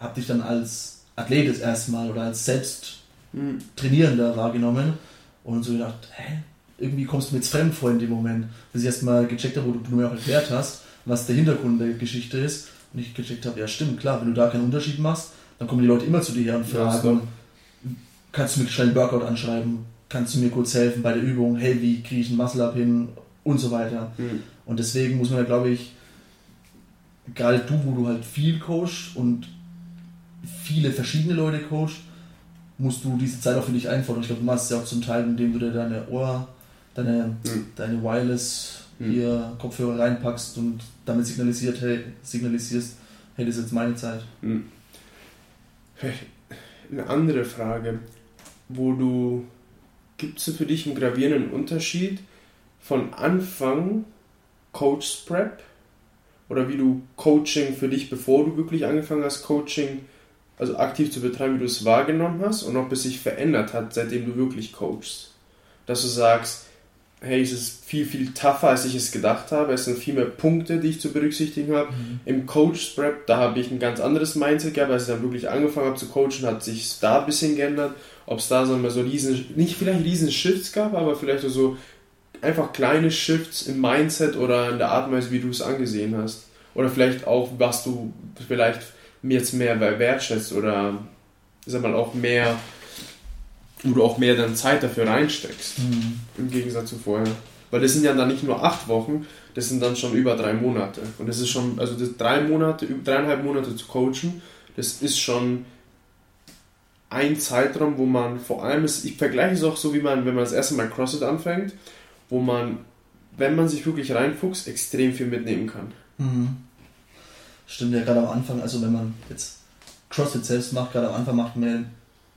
habe dich dann als Athlet das erste Mal oder als selbst mhm. Trainierender wahrgenommen und so gedacht, hä, irgendwie kommst du mir jetzt fremd vor in dem Moment, bis ich erstmal gecheckt habe, wo du mir auch erklärt hast, was der Hintergrund der Geschichte ist. Und ich gecheckt habe, ja stimmt, klar, wenn du da keinen Unterschied machst, dann kommen die Leute immer zu dir her und fragen, ja, kannst du mir schnell einen Workout anschreiben, kannst du mir kurz helfen bei der Übung, hey, wie kriege ich einen Muscle-Up hin und so weiter. Mhm. Und deswegen muss man ja, glaube ich, gerade du, wo du halt viel coachst und viele verschiedene Leute coacht, musst du diese Zeit auch für dich einfordern. Ich glaube, du machst es ja auch zum Teil, indem du dir deine Ohr, deine, mhm. deine Wireless mhm. hier Kopfhörer reinpackst und damit signalisiert, hey, signalisierst, hey, das ist jetzt meine Zeit. Mhm. Eine andere Frage, wo du, gibt es für dich einen gravierenden Unterschied von Anfang Coach Prep oder wie du Coaching für dich, bevor du wirklich angefangen hast, Coaching also aktiv zu betreiben, wie du es wahrgenommen hast und ob es sich verändert hat, seitdem du wirklich coachst. Dass du sagst, hey, es ist viel, viel tougher, als ich es gedacht habe. Es sind viel mehr Punkte, die ich zu berücksichtigen habe. Mhm. Im Coach Prep, da habe ich ein ganz anderes Mindset gehabt, als ich dann wirklich angefangen habe zu coachen, hat sich da ein bisschen geändert. Ob es da so, so riesen, nicht vielleicht riesen Shifts gab, aber vielleicht so einfach kleine Shifts im Mindset oder in der Art und Weise, wie du es angesehen hast. Oder vielleicht auch, was du vielleicht jetzt mehr wertschätzt oder sag mal auch mehr wo du auch mehr dann Zeit dafür reinsteckst. Mhm. Im Gegensatz zu vorher. Weil das sind ja dann nicht nur acht Wochen, das sind dann schon über drei Monate. Und das ist schon, also das drei Monate, dreieinhalb Monate zu coachen, das ist schon ein Zeitraum, wo man vor allem, ist, ich vergleiche es auch so, wie man, wenn man das erste Mal CrossFit anfängt, wo man, wenn man sich wirklich reinfuchst, extrem viel mitnehmen kann. Mhm. Stimmt ja gerade am Anfang, also wenn man jetzt CrossFit selbst macht, gerade am Anfang macht man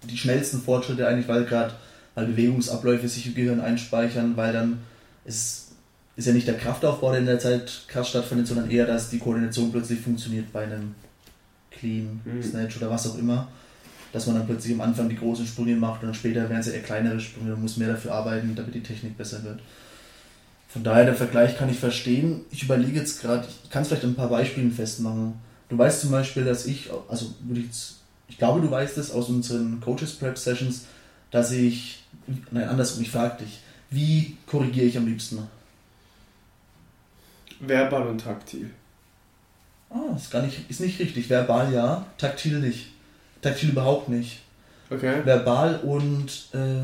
die schnellsten Fortschritte eigentlich, weil gerade weil Bewegungsabläufe sich im Gehirn einspeichern, weil dann ist, ist ja nicht der Kraftaufbau, der in der Zeit krass stattfindet, sondern eher, dass die Koordination plötzlich funktioniert bei einem Clean, mhm. Snatch oder was auch immer. Dass man dann plötzlich am Anfang die großen Sprünge macht und dann später werden es ja eher kleinere Sprünge, man muss mehr dafür arbeiten, damit die Technik besser wird. Von daher, der Vergleich kann ich verstehen. Ich überlege jetzt gerade, ich kann es vielleicht ein paar Beispielen festmachen. Du weißt zum Beispiel, dass ich, also würde ich jetzt ich glaube, du weißt es aus unseren Coaches Prep Sessions, dass ich, nein, andersrum, ich frage dich, wie korrigiere ich am liebsten? Verbal und taktil. Ah, ist gar nicht, ist nicht richtig. Verbal ja, taktil nicht. Taktil überhaupt nicht. Okay. Verbal und äh,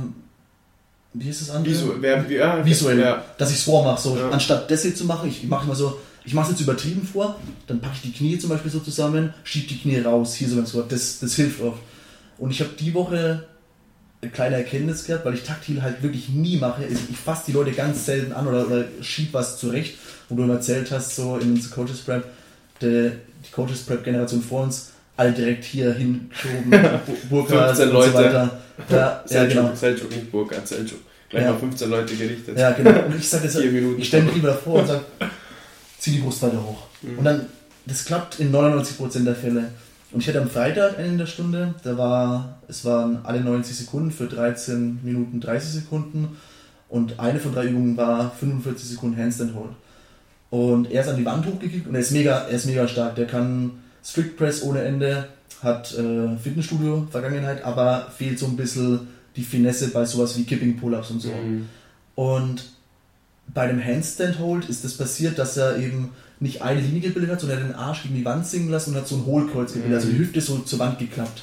wie ist das andere? Visuell. Ver ja, Visuell. Ja. Dass ich es vormache. So, ja. Anstatt das hier zu machen, ich mache immer so, ich mache es jetzt übertrieben vor, dann packe ich die Knie zum Beispiel so zusammen, schiebe die Knie raus, hier so ganz gut, das, das hilft oft. Und ich habe die Woche eine kleine Erkenntnis gehabt, weil ich taktil halt wirklich nie mache. Ich fasse die Leute ganz selten an oder, oder schiebe was zurecht, wo du immer erzählt hast, so in unserer Coaches Prep, die, die Coaches Prep Generation vor uns, alle direkt hier hingeschoben, Burkhardt und Leute. so weiter. Ja, ja, genau. Seljuk, nicht Burkhardt, Seljuk. Gleich ja. mal 15 Leute gerichtet. Ja, genau. Und ich sage das, ich stelle mich lieber davor und sage, zieh die Brust weiter hoch. Mhm. Und dann, das klappt in 99% der Fälle. Und ich hatte am Freitag in der Stunde, da war, es waren alle 90 Sekunden für 13 Minuten 30 Sekunden und eine von drei Übungen war 45 Sekunden Handstand Hold. Und er ist an die Wand hochgekickt und er ist mega, er ist mega stark. Der kann Strict Press ohne Ende, hat äh, Fitnessstudio-Vergangenheit, aber fehlt so ein bisschen die Finesse bei sowas wie Kipping Pull-Ups und so. Mhm. Und bei dem Handstand Hold ist das passiert, dass er eben nicht eine Linie gebildet hat, sondern den Arsch gegen die Wand sinken lassen und hat so ein Hohlkreuz gebildet, mhm. also die mhm. Hüfte so zur Wand geklappt.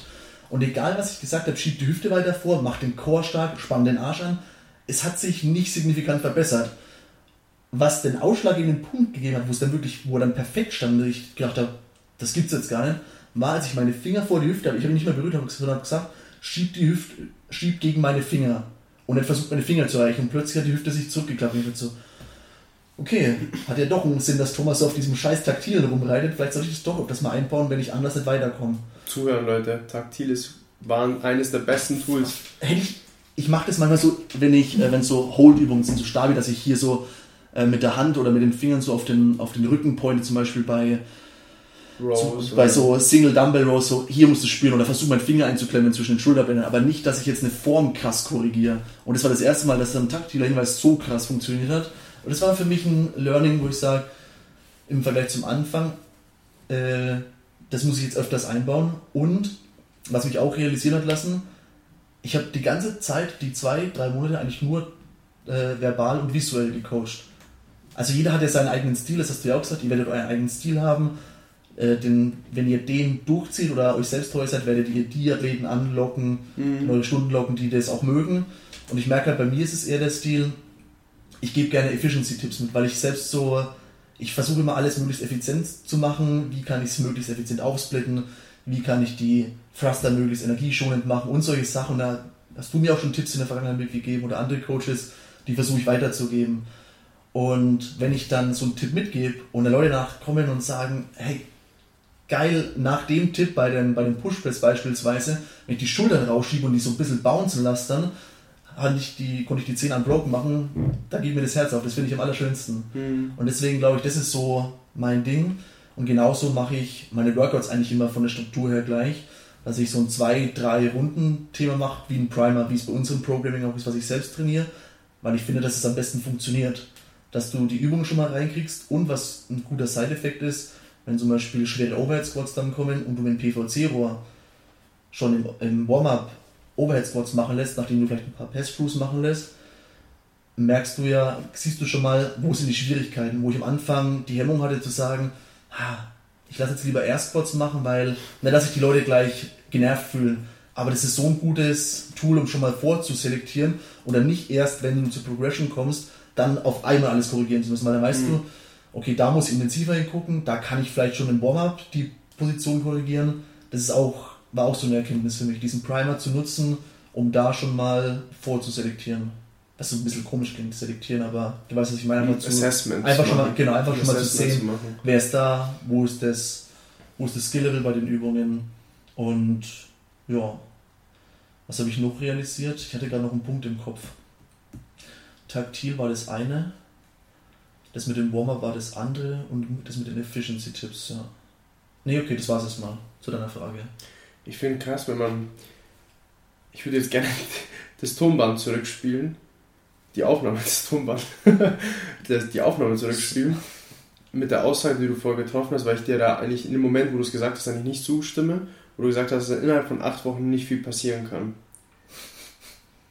Und egal was ich gesagt habe, schiebt die Hüfte weiter vor, macht den Chor stark, spannt den Arsch an. Es hat sich nicht signifikant verbessert. Was den Ausschlag in den Punkt gegeben hat, wo es dann wirklich, wo er dann perfekt stand, und ich gedacht habe, das gibt's jetzt gar nicht, war, als ich meine Finger vor die Hüfte habe, ich habe ihn nicht mehr berührt, sondern habe gesagt, schieb die Hüfte, schieb gegen meine Finger und hat versucht, meine Finger zu erreichen. Und plötzlich hat die Hüfte sich zurückgeklappt. Und ich dachte so, okay, hat ja doch einen Sinn, dass Thomas so auf diesem scheiß Taktilen rumreitet. Vielleicht soll ich das doch das mal einbauen, wenn ich anders nicht weiterkomme. Zuhören, Leute. Taktil ist, waren eines der besten Tools. Hätte ich, ich mache das manchmal so, wenn ich, äh, wenn es so Hold-Übungen sind, so stabil, dass ich hier so äh, mit der Hand oder mit den Fingern so auf den, auf den Rücken pointe, zum Beispiel bei Rows, so, bei so Single Dumbbell Rows, so hier musst du spüren oder versuche meinen Finger einzuklemmen zwischen den Schulterbändern, aber nicht, dass ich jetzt eine Form krass korrigiere. Und das war das erste Mal, dass dann taktiler Hinweis so krass funktioniert hat. Und das war für mich ein Learning, wo ich sage, im Vergleich zum Anfang, äh, das muss ich jetzt öfters einbauen. Und was mich auch realisieren hat lassen, ich habe die ganze Zeit, die zwei, drei Monate eigentlich nur äh, verbal und visuell gecoacht. Also jeder hat ja seinen eigenen Stil, das hast du ja auch gesagt, ihr werdet euren eigenen Stil haben äh, den, wenn ihr den durchzieht oder euch selbst treu seid, werdet ihr die Athleten anlocken, mhm. eure Stunden locken, die das auch mögen. Und ich merke halt, bei mir ist es eher der Stil, ich gebe gerne Efficiency-Tipps mit, weil ich selbst so, ich versuche immer alles möglichst effizient zu machen. Wie kann ich es möglichst effizient aufsplitten? Wie kann ich die Thruster möglichst energieschonend machen und solche Sachen. Da hast du mir auch schon Tipps in der Vergangenheit mitgegeben oder andere Coaches, die versuche ich weiterzugeben. Und wenn ich dann so einen Tipp mitgebe und dann Leute nachkommen und sagen, hey, geil nach dem Tipp bei den, bei den Pushpress beispielsweise, wenn ich die Schultern rausschiebe und die so ein bisschen bouncen lasse, dann hatte ich die, konnte ich die 10 unbroken machen, da geht mir das Herz auf, das finde ich am allerschönsten. Mhm. Und deswegen glaube ich, das ist so mein Ding. Und genauso mache ich meine Workouts eigentlich immer von der Struktur her gleich, dass ich so ein 2, 3 Runden Thema mache, wie ein Primer, wie es bei uns im Programming auch ist, was ich selbst trainiere. weil ich finde, dass es am besten funktioniert. Dass du die Übung schon mal reinkriegst und was ein guter Side-Effekt ist, wenn zum Beispiel schwere Overhead Squats dann kommen und du mit PVC-Rohr schon im, im Warm-up Overhead Squats machen lässt, nachdem du vielleicht ein paar Pass Screws machen lässt, merkst du ja, siehst du schon mal, wo sind die Schwierigkeiten, wo ich am Anfang die Hemmung hatte zu sagen, ah, ich lasse jetzt lieber Air Squats machen, weil dann lasse ich die Leute gleich genervt fühlen. Aber das ist so ein gutes Tool, um schon mal vorzuselektieren und dann nicht erst, wenn du zur Progression kommst, dann auf einmal alles korrigieren zu müssen, weil dann weißt mhm. du, okay, da muss ich intensiver hingucken, da kann ich vielleicht schon im Warm-up die Position korrigieren. Das ist auch, war auch so eine Erkenntnis für mich, diesen Primer zu nutzen, um da schon mal vorzuselektieren. Was so ein bisschen komisch klingt, selektieren, aber du weißt, was ich meine. Einfach, zu, Assessment einfach schon mal, genau, einfach schon mal zu sehen, zu wer ist da, wo ist das, wo ist das Skill-Level bei den Übungen und ja, was habe ich noch realisiert? Ich hatte gerade noch einen Punkt im Kopf. Taktil war das eine, das mit dem Warmer war das andere und das mit den Efficiency-Tipps, ja. Nee, okay, das war es erstmal zu deiner Frage. Ich finde krass, wenn man. Ich würde jetzt gerne das Tonband zurückspielen. Die Aufnahme des Tonband. die Aufnahme zurückspielen. Mit der Aussage, die du vorher getroffen hast, weil ich dir da eigentlich in dem Moment, wo du es gesagt hast, eigentlich nicht zustimme wo du gesagt hast, dass innerhalb von acht Wochen nicht viel passieren kann.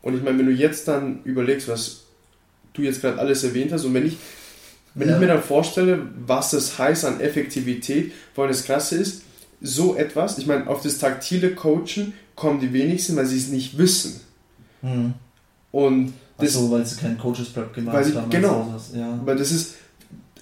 Und ich meine, wenn du jetzt dann überlegst, was du jetzt gerade alles erwähnt hast, und wenn ich, wenn ja. ich mir dann vorstelle, was es heißt an Effektivität, allem das Klasse ist, so etwas, ich meine, auf das taktile Coachen kommen die wenigsten, weil sie es nicht wissen. Hm. Und das, so, weil sie keinen Coaches Prep gemacht weil, haben. Genau, ja. weil das ist,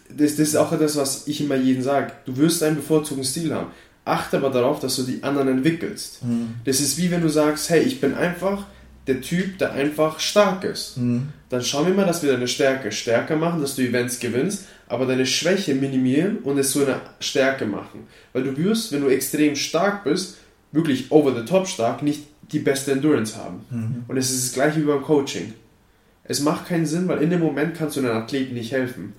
das, das ist auch etwas, was ich immer jedem sage. Du wirst einen bevorzugten Stil haben achte aber darauf, dass du die anderen entwickelst. Mhm. Das ist wie wenn du sagst, hey, ich bin einfach der Typ, der einfach stark ist. Mhm. Dann schauen wir mal, dass wir deine Stärke stärker machen, dass du Events gewinnst, aber deine Schwäche minimieren und es so eine Stärke machen. Weil du wirst, wenn du extrem stark bist, wirklich over the top stark, nicht die beste Endurance haben. Mhm. Und es ist das gleiche wie beim Coaching. Es macht keinen Sinn, weil in dem Moment kannst du einem Athleten nicht helfen.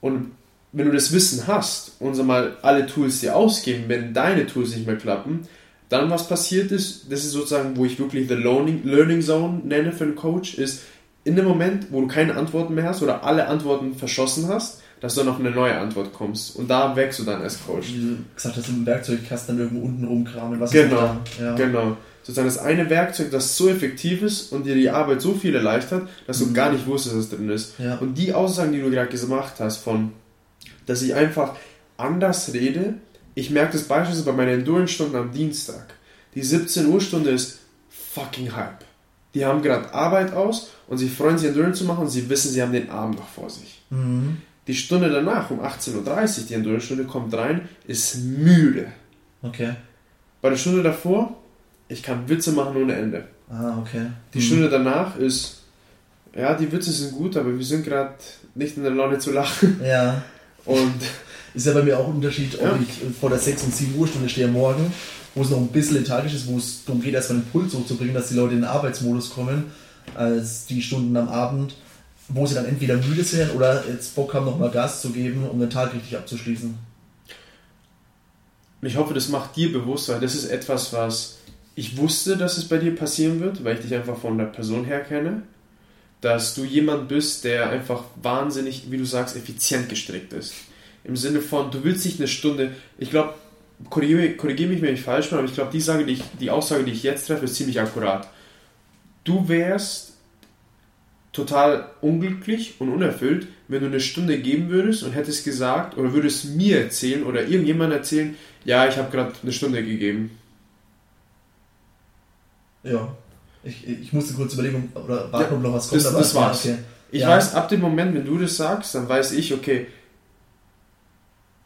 Und wenn du das Wissen hast und so mal alle Tools dir ausgeben, wenn deine Tools nicht mehr klappen, dann was passiert ist, das ist sozusagen, wo ich wirklich the Learning, Learning Zone nenne für einen Coach, ist in dem Moment, wo du keine Antworten mehr hast oder alle Antworten verschossen hast, dass du dann auf eine neue Antwort kommst. Und da wächst du dann als Coach. Wie du gesagt hast, im Werkzeugkasten irgendwo unten rumkramen. Was genau, ja. genau. Sozusagen das eine Werkzeug, das so effektiv ist und dir die Arbeit so viel erleichtert, dass du mhm. gar nicht wusstest, was drin ist. Ja. Und die Aussagen, die du gerade gemacht hast, von dass ich einfach anders rede. Ich merke das beispielsweise bei meinen Endurance-Stunden am Dienstag. Die 17 Uhr Stunde ist fucking Hype. Die haben gerade Arbeit aus und sie freuen sich Endurance zu machen und sie wissen, sie haben den Abend noch vor sich. Mhm. Die Stunde danach, um 18.30 Uhr, die Endurance-Stunde kommt rein, ist müde. Okay. Bei der Stunde davor, ich kann Witze machen ohne Ende. Ah, okay. Die mhm. Stunde danach ist, ja, die Witze sind gut, aber wir sind gerade nicht in der Laune zu lachen. Ja. Und ist ja bei mir auch ein Unterschied, ob ja. ich vor der 6 und 7 Uhr Stunde stehe morgen, wo es noch ein bisschen lethargisch ist, wo es darum geht, erstmal den Puls hochzubringen, dass die Leute in den Arbeitsmodus kommen, als die Stunden am Abend, wo sie dann entweder müde sind oder jetzt Bock haben, nochmal Gas zu geben, um den Tag richtig abzuschließen. Ich hoffe, das macht dir bewusst, weil das ist etwas, was ich wusste, dass es bei dir passieren wird, weil ich dich einfach von der Person her kenne dass du jemand bist, der einfach wahnsinnig, wie du sagst, effizient gestrickt ist. Im Sinne von, du willst nicht eine Stunde, ich glaube, korrigiere, korrigiere mich, wenn ich falsch bin, aber ich glaube, die, die, die Aussage, die ich jetzt treffe, ist ziemlich akkurat. Du wärst total unglücklich und unerfüllt, wenn du eine Stunde geben würdest und hättest gesagt oder würdest mir erzählen oder irgendjemand erzählen, ja, ich habe gerade eine Stunde gegeben. Ja. Ich, ich musste kurz überlegen oder warten, ob noch was kommt. Das, aber das war's. Okay. Ich ja. weiß, ab dem Moment, wenn du das sagst, dann weiß ich, okay,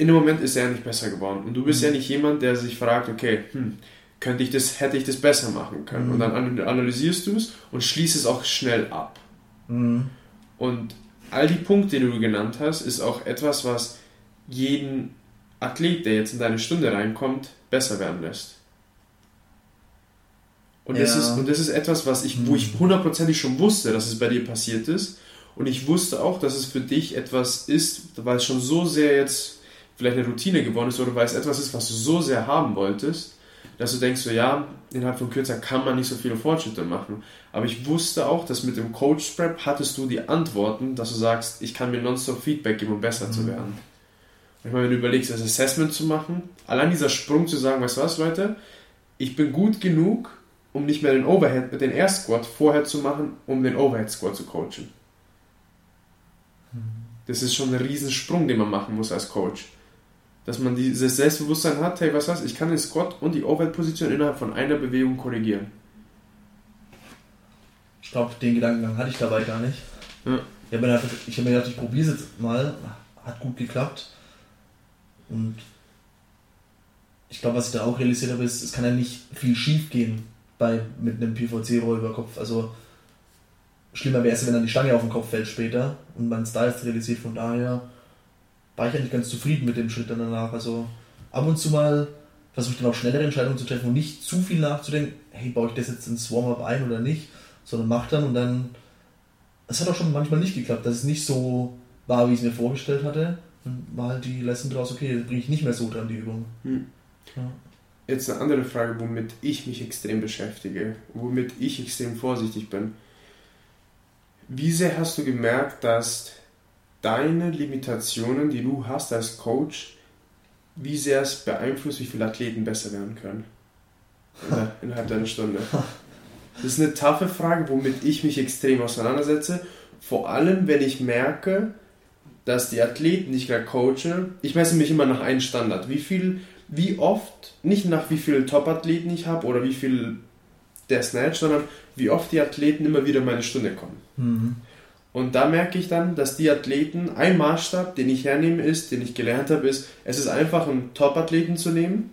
in dem Moment ist er nicht besser geworden. Und du bist mhm. ja nicht jemand, der sich fragt, okay, hm, könnte ich das, hätte ich das besser machen können. Mhm. Und dann analysierst du es und schließt es auch schnell ab. Mhm. Und all die Punkte, die du genannt hast, ist auch etwas, was jeden Athlet, der jetzt in deine Stunde reinkommt, besser werden lässt. Und, ja. das ist, und das ist etwas, was ich, wo ich mhm. hundertprozentig schon wusste, dass es bei dir passiert ist. Und ich wusste auch, dass es für dich etwas ist, weil es schon so sehr jetzt vielleicht eine Routine geworden ist oder weil es etwas ist, was du so sehr haben wolltest, dass du denkst, so, ja, innerhalb von kürzer kann man nicht so viele Fortschritte machen. Aber ich wusste auch, dass mit dem Coach Prep hattest du die Antworten, dass du sagst, ich kann mir nonstop Feedback geben, um besser mhm. zu werden. Und ich meine, wenn du überlegst, das Assessment zu machen, allein dieser Sprung zu sagen, weißt du was, Leute, ich bin gut genug, um nicht mehr den Overhead, den Air Squat vorher zu machen, um den Overhead Squat zu coachen. Mhm. Das ist schon ein Riesensprung, den man machen muss als Coach dass man dieses Selbstbewusstsein hat, hey, was heißt, ich kann den Squat und die Overhead-Position innerhalb von einer Bewegung korrigieren. Ich glaube, den Gedankengang hatte ich dabei gar nicht. Ja. Ich habe mir, hab mir gedacht, ich probiere es jetzt mal. Hat gut geklappt. Und ich glaube, was ich da auch realisiert habe, ist, es kann ja nicht viel schief gehen bei, mit einem PVC-Roll über Kopf. Also schlimmer wäre es, wenn dann die Stange auf den Kopf fällt später und man es da jetzt realisiert. Von daher war ich eigentlich ganz zufrieden mit dem Schritt dann danach. Also ab und zu mal versuche ich dann auch schnellere Entscheidungen zu treffen und nicht zu viel nachzudenken, hey, baue ich das jetzt ins Warm-up ein oder nicht, sondern mach dann und dann. Es hat auch schon manchmal nicht geklappt, dass es nicht so war, wie ich es mir vorgestellt hatte. Dann war halt die Lesson draus, okay, dann bringe ich nicht mehr so dran die Übung. Hm. Ja. Jetzt eine andere Frage, womit ich mich extrem beschäftige, womit ich extrem vorsichtig bin. Wie sehr hast du gemerkt, dass deine Limitationen, die du hast als Coach, wie sehr es beeinflusst, wie viele Athleten besser werden können innerhalb deiner Stunde? Das ist eine taffe Frage, womit ich mich extrem auseinandersetze. Vor allem, wenn ich merke, dass die Athleten, die ich gerade coache, ich messe mich immer nach einem Standard. Wie viel, wie oft, nicht nach wie vielen Top-Athleten ich habe oder wie viel der Snatch, sondern wie oft die Athleten immer wieder in meine Stunde kommen. Mhm. Und da merke ich dann, dass die Athleten, ein Maßstab, den ich hernehme, ist, den ich gelernt habe, ist, es ist einfach, einen Top-Athleten zu nehmen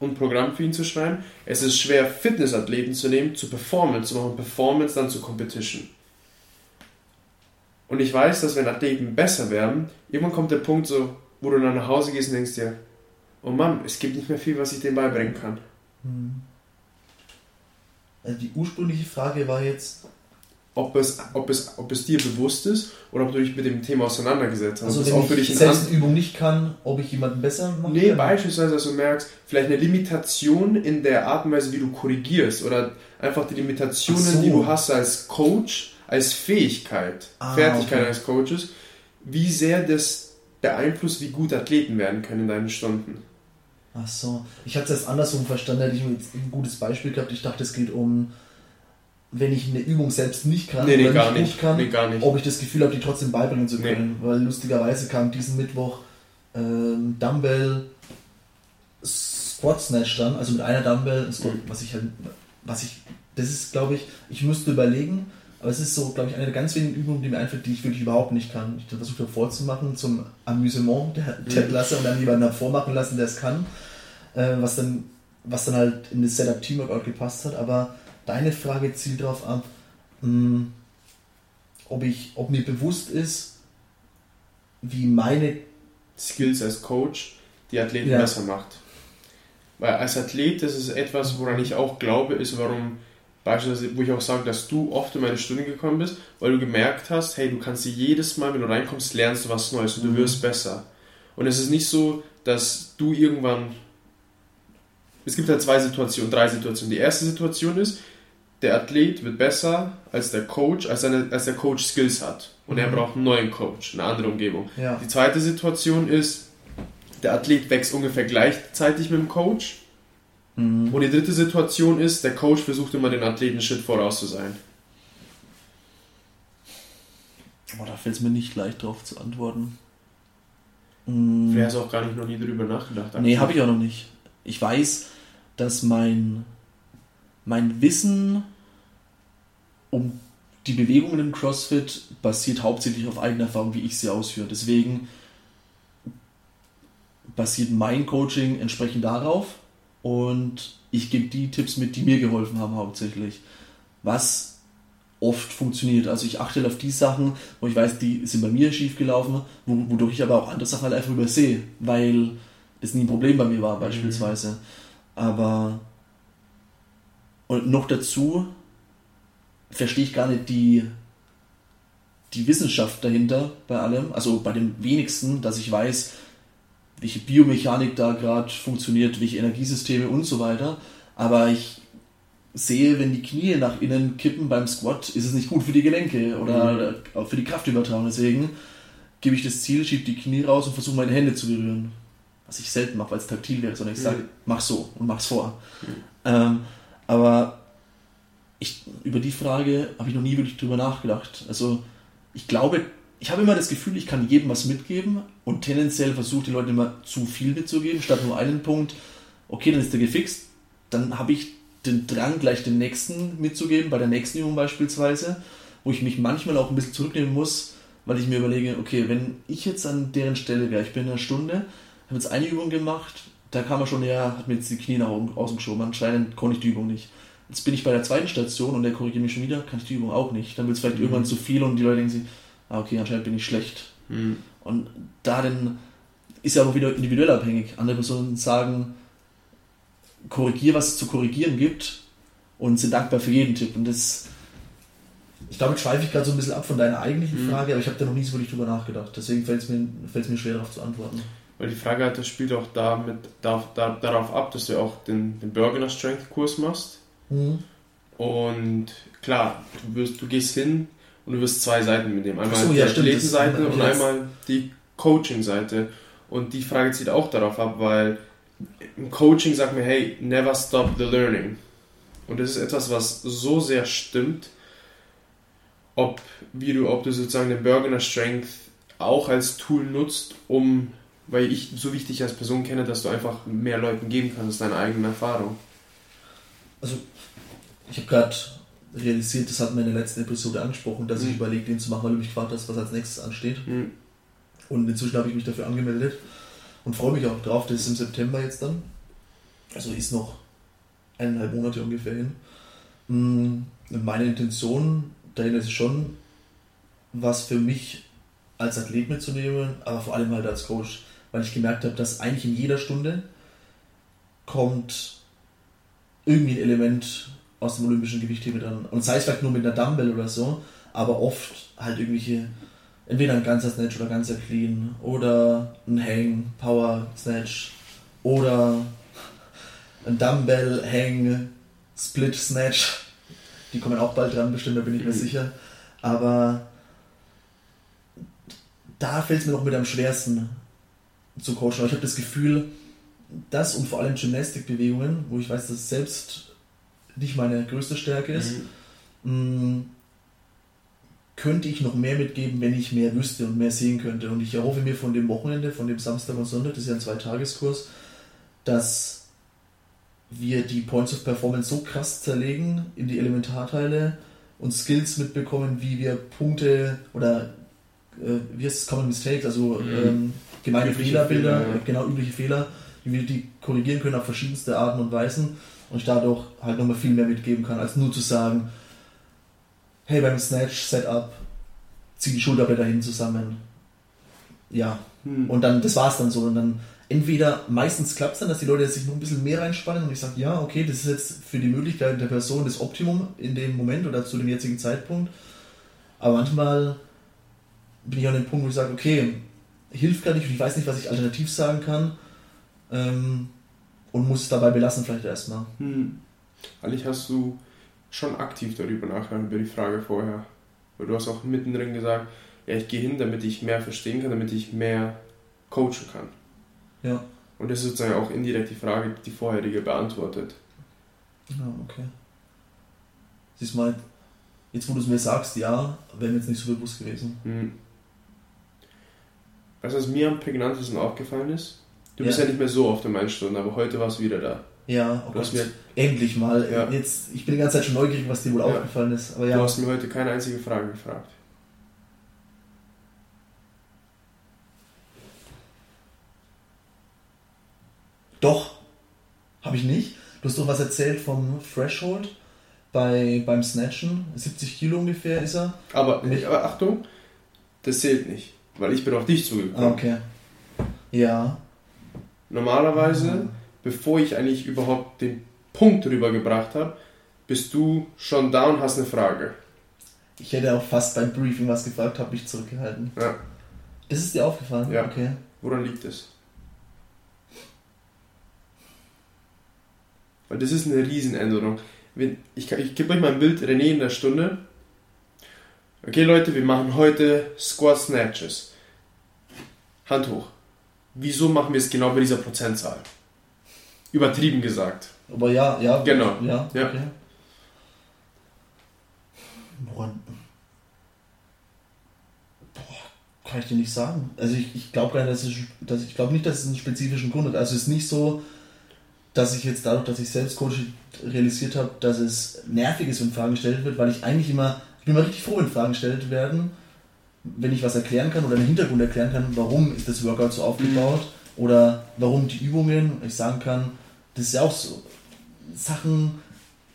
und Programm für ihn zu schreiben. Es ist schwer, Fitness-Athleten zu nehmen, zu Performance, zu machen Performance, dann zu Competition. Und ich weiß, dass wenn Athleten besser werden, irgendwann kommt der Punkt so, wo du dann nach Hause gehst und denkst dir, oh Mann, es gibt nicht mehr viel, was ich denen beibringen kann. Hm. Also die ursprüngliche Frage war jetzt, ob es, ob, es, ob es dir bewusst ist oder ob du dich mit dem Thema auseinandergesetzt hast. Also wenn auch für ich dich selbst eine Übung nicht kann, ob ich jemanden besser mache? Nee, kann? beispielsweise, dass du merkst, vielleicht eine Limitation in der Art und Weise, wie du korrigierst oder einfach die Limitationen, so. die du hast als Coach, als Fähigkeit, ah, Fertigkeit okay. eines Coaches, wie sehr das beeinflusst, wie gut Athleten werden können in deinen Stunden. Ach so, ich habe es erst andersrum verstanden, hätte ich jetzt ein gutes Beispiel gehabt. Ich dachte, es geht um wenn ich eine Übung selbst nicht kann nee, nee, oder nicht, nicht. Kann, nee, ob ich das Gefühl habe, die trotzdem beibringen zu können. Weil lustigerweise kam diesen Mittwoch ähm, Dumbbell Squat Snatch dann, also mit einer Dumbbell, Squat, mhm. was ich halt, was ich, das ist glaube ich, ich müsste überlegen, aber es ist so, glaube ich, eine der ganz wenigen Übungen, die mir einfällt, die ich wirklich überhaupt nicht kann. Ich versuche vorzumachen zum Amüsement der, der mhm. Klasse und dann jemanden davor machen lassen, der es kann, äh, was dann was dann halt in das Setup Teamworkout gepasst hat, aber Deine Frage zielt darauf ab, mh, hm, ob, ich, ob mir bewusst ist, wie meine Skills als Coach die Athleten ja. besser macht. Weil als Athlet, das ist etwas, woran ich auch glaube, ist, warum beispielsweise, wo ich auch sage, dass du oft in meine Stunde gekommen bist, weil du gemerkt hast, hey, du kannst jedes Mal, wenn du reinkommst, lernst du was Neues und du mhm. wirst besser. Und es ist nicht so, dass du irgendwann. Es gibt halt zwei Situationen, drei Situationen. Die erste Situation ist, der Athlet wird besser als der Coach, als, eine, als der Coach Skills hat. Und mhm. er braucht einen neuen Coach, eine andere Umgebung. Ja. Die zweite Situation ist, der Athlet wächst ungefähr gleichzeitig mit dem Coach. Mhm. Und die dritte Situation ist, der Coach versucht immer den Athleten Schritt voraus zu sein. Oh, da fällt es mir nicht leicht drauf zu antworten. Mhm. Vielleicht hast du auch gar nicht noch nie darüber nachgedacht. Nee, habe ich auch noch nicht. Ich weiß, dass mein, mein Wissen um die Bewegungen im CrossFit basiert hauptsächlich auf eigener Erfahrung, wie ich sie ausführe. Deswegen basiert mein Coaching entsprechend darauf und ich gebe die Tipps mit, die mir geholfen haben hauptsächlich. Was oft funktioniert. Also ich achte auf die Sachen, wo ich weiß, die sind bei mir schief gelaufen, wodurch ich aber auch andere Sachen halt einfach übersehe, weil es nie ein Problem bei mir war beispielsweise. Mhm. Aber und noch dazu verstehe ich gar nicht die, die Wissenschaft dahinter bei allem, also bei dem wenigsten, dass ich weiß, welche Biomechanik da gerade funktioniert, welche Energiesysteme und so weiter. Aber ich sehe, wenn die Knie nach innen kippen beim Squat, ist es nicht gut für die Gelenke oder auch für die Kraftübertragung. Deswegen gebe ich das Ziel, schiebe die Knie raus und versuche meine Hände zu berühren. Was ich selten mache, weil es taktil wäre, sondern ich sage, mach so und mach's vor. Ähm, aber ich, über die Frage habe ich noch nie wirklich drüber nachgedacht. Also ich glaube, ich habe immer das Gefühl, ich kann jedem was mitgeben und tendenziell versuche die Leute immer zu viel mitzugeben, statt nur einen Punkt. Okay, dann ist der gefixt. Dann habe ich den Drang, gleich den nächsten mitzugeben, bei der nächsten Übung beispielsweise, wo ich mich manchmal auch ein bisschen zurücknehmen muss, weil ich mir überlege, okay, wenn ich jetzt an deren Stelle wäre, ich bin in einer Stunde, habe jetzt eine Übung gemacht, da kam er schon her, hat mir jetzt die Knie nach außen geschoben, anscheinend konnte ich die Übung nicht. Jetzt bin ich bei der zweiten Station und der korrigiert mich schon wieder, kann ich die Übung auch nicht. Dann wird es vielleicht mhm. irgendwann zu viel und die Leute denken sich, ah, okay, anscheinend bin ich schlecht. Mhm. Und da dann ist ja auch wieder individuell abhängig. Andere Personen sagen, korrigier, was es zu korrigieren gibt und sind dankbar für jeden Tipp. Und das, ich glaube, jetzt schweife ich gerade so ein bisschen ab von deiner eigentlichen mhm. Frage, aber ich habe da noch nie so wirklich drüber nachgedacht. Deswegen fällt es mir, mir schwer, darauf zu antworten. Weil die Frage hat, das spielt auch damit, da, da, darauf ab, dass du auch den, den Burgener Strength Kurs machst. Mhm. Und klar, du, wirst, du gehst hin und du wirst zwei Seiten mitnehmen. Einmal so, die ja, Athletenseite und einmal die Coaching-Seite. Und die Frage zieht auch darauf ab, weil im Coaching sagt mir, hey, never stop the learning. Und das ist etwas, was so sehr stimmt, ob, wie du, ob du sozusagen den Burgener Strength auch als Tool nutzt, um, weil ich so wichtig als Person kenne, dass du einfach mehr Leuten geben kannst, deine eigene Erfahrung. Also, ich habe gerade realisiert, das hatten wir in der letzten Episode angesprochen, dass mhm. ich überlege, den zu machen, weil du mich gefragt hast, was als nächstes ansteht. Mhm. Und inzwischen habe ich mich dafür angemeldet und freue mich auch drauf. Das ist im September jetzt dann. Also ist noch eineinhalb Monate ungefähr hin. Mm, meine Intention dahinter ist schon, was für mich als Athlet mitzunehmen, aber vor allem halt als Coach, weil ich gemerkt habe, dass eigentlich in jeder Stunde kommt irgendwie ein Element aus dem olympischen Gewichtheben dran. Und sei es vielleicht nur mit einer Dumbbell oder so, aber oft halt irgendwelche entweder ein ganzer Snatch oder ganzer Clean oder ein Hang, Power Snatch oder ein Dumbbell, Hang, Split Snatch. Die kommen auch bald dran, bestimmt, da bin ich mir mhm. sicher. Aber da fällt es mir noch mit am schwersten zu coachen. Aber ich habe das Gefühl, das und vor allem Gymnastikbewegungen, wo ich weiß, dass es selbst nicht meine größte Stärke ist, mhm. Mm, könnte ich noch mehr mitgeben, wenn ich mehr wüsste und mehr sehen könnte. Und ich erhoffe mir von dem Wochenende, von dem Samstag und Sonntag, das ist ja ein Zweitageskurs, dass wir die Points of Performance so krass zerlegen in die Elementarteile und Skills mitbekommen, wie wir Punkte oder äh, wie heißt es, Common Mistakes, also mhm. ähm, gemeine übliche Fehlerbilder, Fehler, ja. genau übliche Fehler, wie wir die korrigieren können auf verschiedenste Arten und Weisen und ich dadurch halt nochmal viel mehr mitgeben kann, als nur zu sagen, hey, beim Snatch Setup, zieh die Schulterblätter hin zusammen. Ja. Hm. Und dann, das war's dann so. Und dann entweder, meistens klappt es dann, dass die Leute sich noch ein bisschen mehr reinspannen und ich sage, ja, okay, das ist jetzt für die Möglichkeit der Person das Optimum in dem Moment oder zu dem jetzigen Zeitpunkt. Aber manchmal bin ich an dem Punkt, wo ich sage, okay, hilft gar nicht und ich weiß nicht, was ich alternativ sagen kann. Ähm, und muss es dabei belassen, vielleicht erstmal. Hm. Eigentlich hast du schon aktiv darüber nachdenken, über die Frage vorher. Weil du hast auch mittendrin gesagt, ja, ich gehe hin, damit ich mehr verstehen kann, damit ich mehr coachen kann. Ja. Und das ist sozusagen auch indirekt die Frage, die vorherige beantwortet. Ja, okay. Siehst mal, jetzt wo du es mir sagst, ja, wäre mir jetzt nicht so bewusst gewesen. Hm. Weißt du, was mir am prägnantesten aufgefallen ist? Du bist ja nicht mehr so oft in meinen Stunden, aber heute warst du wieder da. Ja, oh Gott, mir, endlich mal. Ja. Jetzt, ich bin die ganze Zeit schon neugierig, was dir wohl ja. aufgefallen ist. Aber ja. Du hast mir heute keine einzige Frage gefragt. Doch, habe ich nicht. Du hast doch was erzählt vom Threshold bei, beim Snatchen. 70 Kilo ungefähr ist er. Aber, nicht, aber Achtung, das zählt nicht, weil ich bin auf dich zugekommen. Okay. Ja. Normalerweise, mhm. bevor ich eigentlich überhaupt den Punkt rübergebracht habe, bist du schon da und hast eine Frage. Ich hätte auch fast beim Briefing was gefragt, habe mich zurückgehalten. Ja. Das ist dir aufgefallen? Ja. Okay. Woran liegt es? Weil das ist eine Riesenänderung. Ich, ich gebe euch mal ein Bild, René in der Stunde. Okay, Leute, wir machen heute Squat Snatches. Hand hoch. Wieso machen wir es genau bei dieser Prozentzahl? Übertrieben gesagt. Aber ja, ja. Genau. Ja, Ja. okay. Woran? Boah, kann ich dir nicht sagen. Also ich, ich glaube gar nicht, dass, es, dass ich glaube nicht, dass es einen spezifischen Grund hat. Also es ist nicht so, dass ich jetzt dadurch, dass ich selbst Coach realisiert habe, dass es nervig ist, wenn Fragen gestellt wird, weil ich eigentlich immer, ich bin immer richtig froh, wenn Fragen gestellt werden, wenn ich was erklären kann oder einen Hintergrund erklären kann, warum ist das Workout so aufgebaut oder warum die Übungen, ich sagen kann, das ist ja auch so Sachen,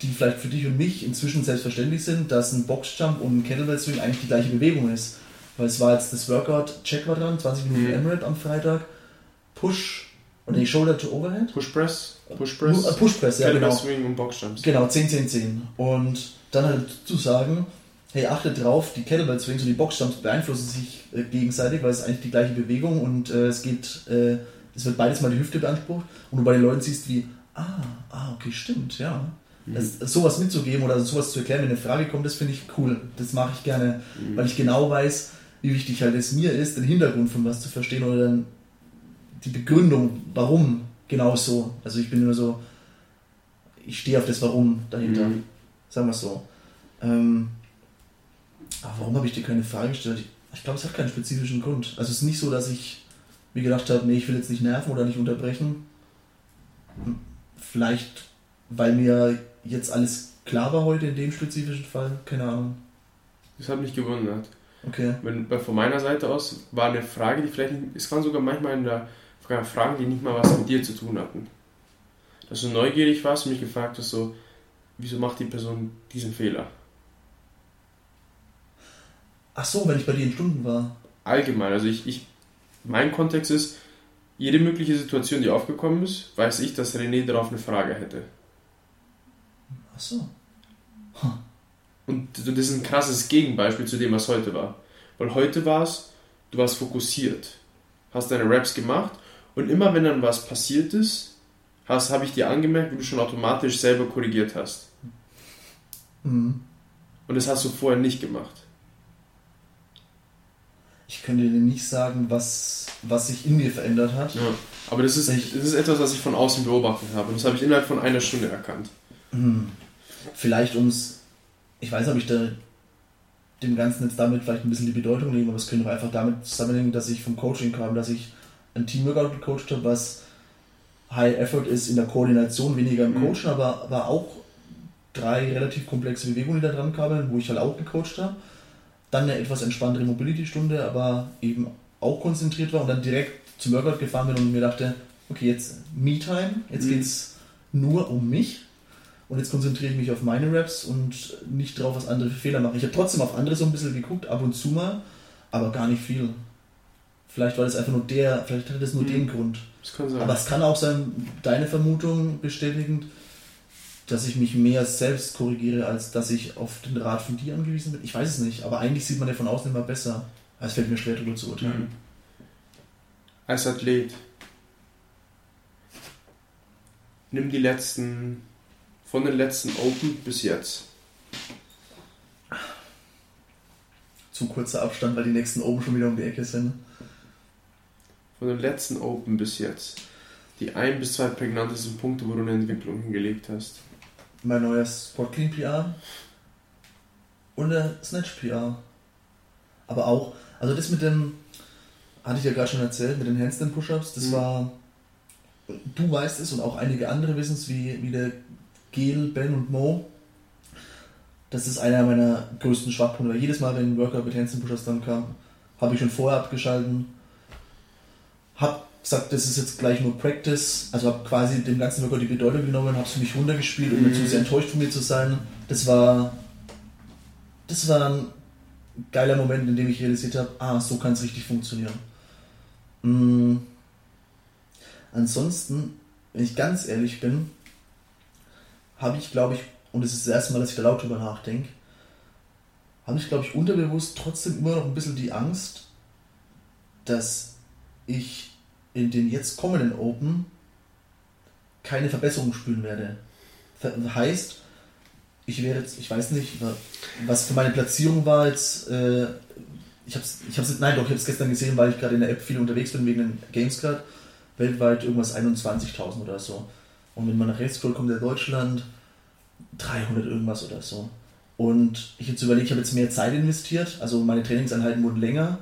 die vielleicht für dich und mich inzwischen selbstverständlich sind, dass ein Boxjump und ein Kettlebell Swing eigentlich die gleiche Bewegung ist. Weil es war jetzt das Workout, Check war dran, 20 Minuten Mhm. Emirate am Freitag, Push und nee, Shoulder to Overhead. Push Press, Push Äh, Press, Push Press, ja Kettlebell genau. Swing und Boxjumps. Genau, 10, 10, 10. Und dann halt zu sagen, hey, achtet drauf, die Kettlebell Swings und die Boxjumps beeinflussen sich äh, gegenseitig, weil es ist eigentlich die gleiche Bewegung und äh, es geht, äh, es wird beides mal die Hüfte beansprucht und du bei den Leuten siehst wie, ah, ah, okay, stimmt, ja. Das, sowas mitzugeben oder sowas zu erklären, wenn eine Frage kommt, das finde ich cool. Das mache ich gerne, weil ich genau weiß, wie wichtig halt es mir ist, den Hintergrund von was zu verstehen oder dann die Begründung, warum genau so. Also ich bin nur so, ich stehe auf das Warum dahinter. Mhm. Sagen wir es so. Ähm, aber warum habe ich dir keine Frage gestellt? Ich, glaube, es hat keinen spezifischen Grund. Also es ist nicht so, dass ich mir gedacht habe, nee, ich will jetzt nicht nerven oder nicht unterbrechen. Hm, Vielleicht, weil mir jetzt alles klar war heute in dem spezifischen Fall. Keine Ahnung. Das hat mich gewundert. Okay. Wenn, von meiner Seite aus war eine Frage, die vielleicht, nicht- es waren sogar manchmal in der, sogar Fragen, die nicht mal was mit dir zu tun hatten. Dass du neugierig warst und mich gefragt hast, so, wieso macht die Person diesen Fehler? Ach so, wenn ich bei dir in Stunden war. Allgemein, also ich, ich, mein Kontext ist, jede mögliche Situation, die aufgekommen ist, weiß ich, dass René darauf eine Frage hätte. Ach so. Und das ist ein krasses Gegenbeispiel zu dem, was heute war. Weil heute war es, du warst fokussiert, hast deine Raps gemacht und immer wenn dann was passiert ist, hast, habe ich dir angemerkt, wie du schon automatisch selber korrigiert hast. Mhm. Und das hast du vorher nicht gemacht. Ich könnte dir nicht sagen, was, was sich in mir verändert hat. Ja. Aber das ist, Ich- das ist etwas, was ich von außen beobachtet habe. Und das habe ich innerhalb von einer Stunde erkannt. Hm. Vielleicht ums, ich weiß nicht, ob ich da dem Ganzen jetzt damit vielleicht ein bisschen die Bedeutung nehme, aber es könnte auch einfach damit zusammenhängen, dass ich vom Coaching kam, dass ich ein Teamworkout gecoacht habe, was High Effort ist in der Koordination, weniger im Mhm. Coachen, aber, aber auch drei relativ komplexe Bewegungen, die da dran kamen, wo ich halt auch gecoacht habe. Dann eine etwas entspanntere Mobility-Stunde, aber eben auch konzentriert war und dann direkt zum Workout gefahren bin und mir dachte, okay, jetzt Me-Time, jetzt Mhm. geht's nur um mich und jetzt konzentriere ich mich auf meine Raps und nicht darauf, was andere für Fehler machen. Ich habe trotzdem auf andere so ein bisschen geguckt, ab und zu mal, aber gar nicht viel. Vielleicht war das einfach nur der, vielleicht hatte das nur Mhm. den Grund. Das kann sein. Aber es kann auch sein, deine Vermutung bestätigend, dass ich mich mehr selbst korrigiere, als dass ich auf den Rat von dir angewiesen bin. Ich weiß es nicht, aber eigentlich sieht man ja von außen immer besser. Es fällt mir schwer, darüber zu urteilen. Mhm. Als Athlet, nimm die letzten, von den letzten Open bis jetzt. Zu kurzer Abstand, weil die nächsten oben schon wieder um die Ecke sind. Von den letzten Open bis jetzt. Die ein bis zwei prägnantesten Punkte, wo du eine Entwicklung hingelegt hast. Mein neuer Spot Clean PR und der Snatch PR. Aber auch, also das mit dem, hatte ich ja gerade schon erzählt, mit den Handstand Push-Ups, das Mhm. war, du weißt es und auch einige andere wissen es, wie, wie der Gel, Ben und Mo. Das ist einer meiner größten Schwachpunkte, weil jedes Mal, wenn ein Workout mit Handstand Push-Ups dann kam, habe ich schon vorher abgeschalten, habe gesagt, das ist jetzt gleich nur Practice, also habe quasi dem ganzen Workout die Bedeutung genommen, habe es für mich runtergespielt, um Mhm. nicht zu sehr enttäuscht von mir zu sein. Das war, das war ein geiler Moment, in dem ich realisiert habe, ah, so kann es richtig funktionieren. Mm. Ansonsten, wenn ich ganz ehrlich bin, habe ich, glaube ich, und es ist das erste Mal, dass ich da laut drüber nachdenke, habe ich, glaube ich, unterbewusst trotzdem immer noch ein bisschen die Angst, dass ich in den jetzt kommenden Open keine Verbesserung spüren werde. Heißt, ich wäre jetzt, ich weiß nicht, was für meine Platzierung war jetzt. Äh, ich habe es, ich hab's, nein doch, ich habe es gestern gesehen, weil ich gerade in der App viel unterwegs bin wegen den Games. Weltweit irgendwas 21.000 oder so. Und wenn man nach rechts scrollt, der Deutschland 300 irgendwas oder so. Und ich jetzt überlege, ich habe jetzt mehr Zeit investiert, also meine Trainingseinheiten wurden länger.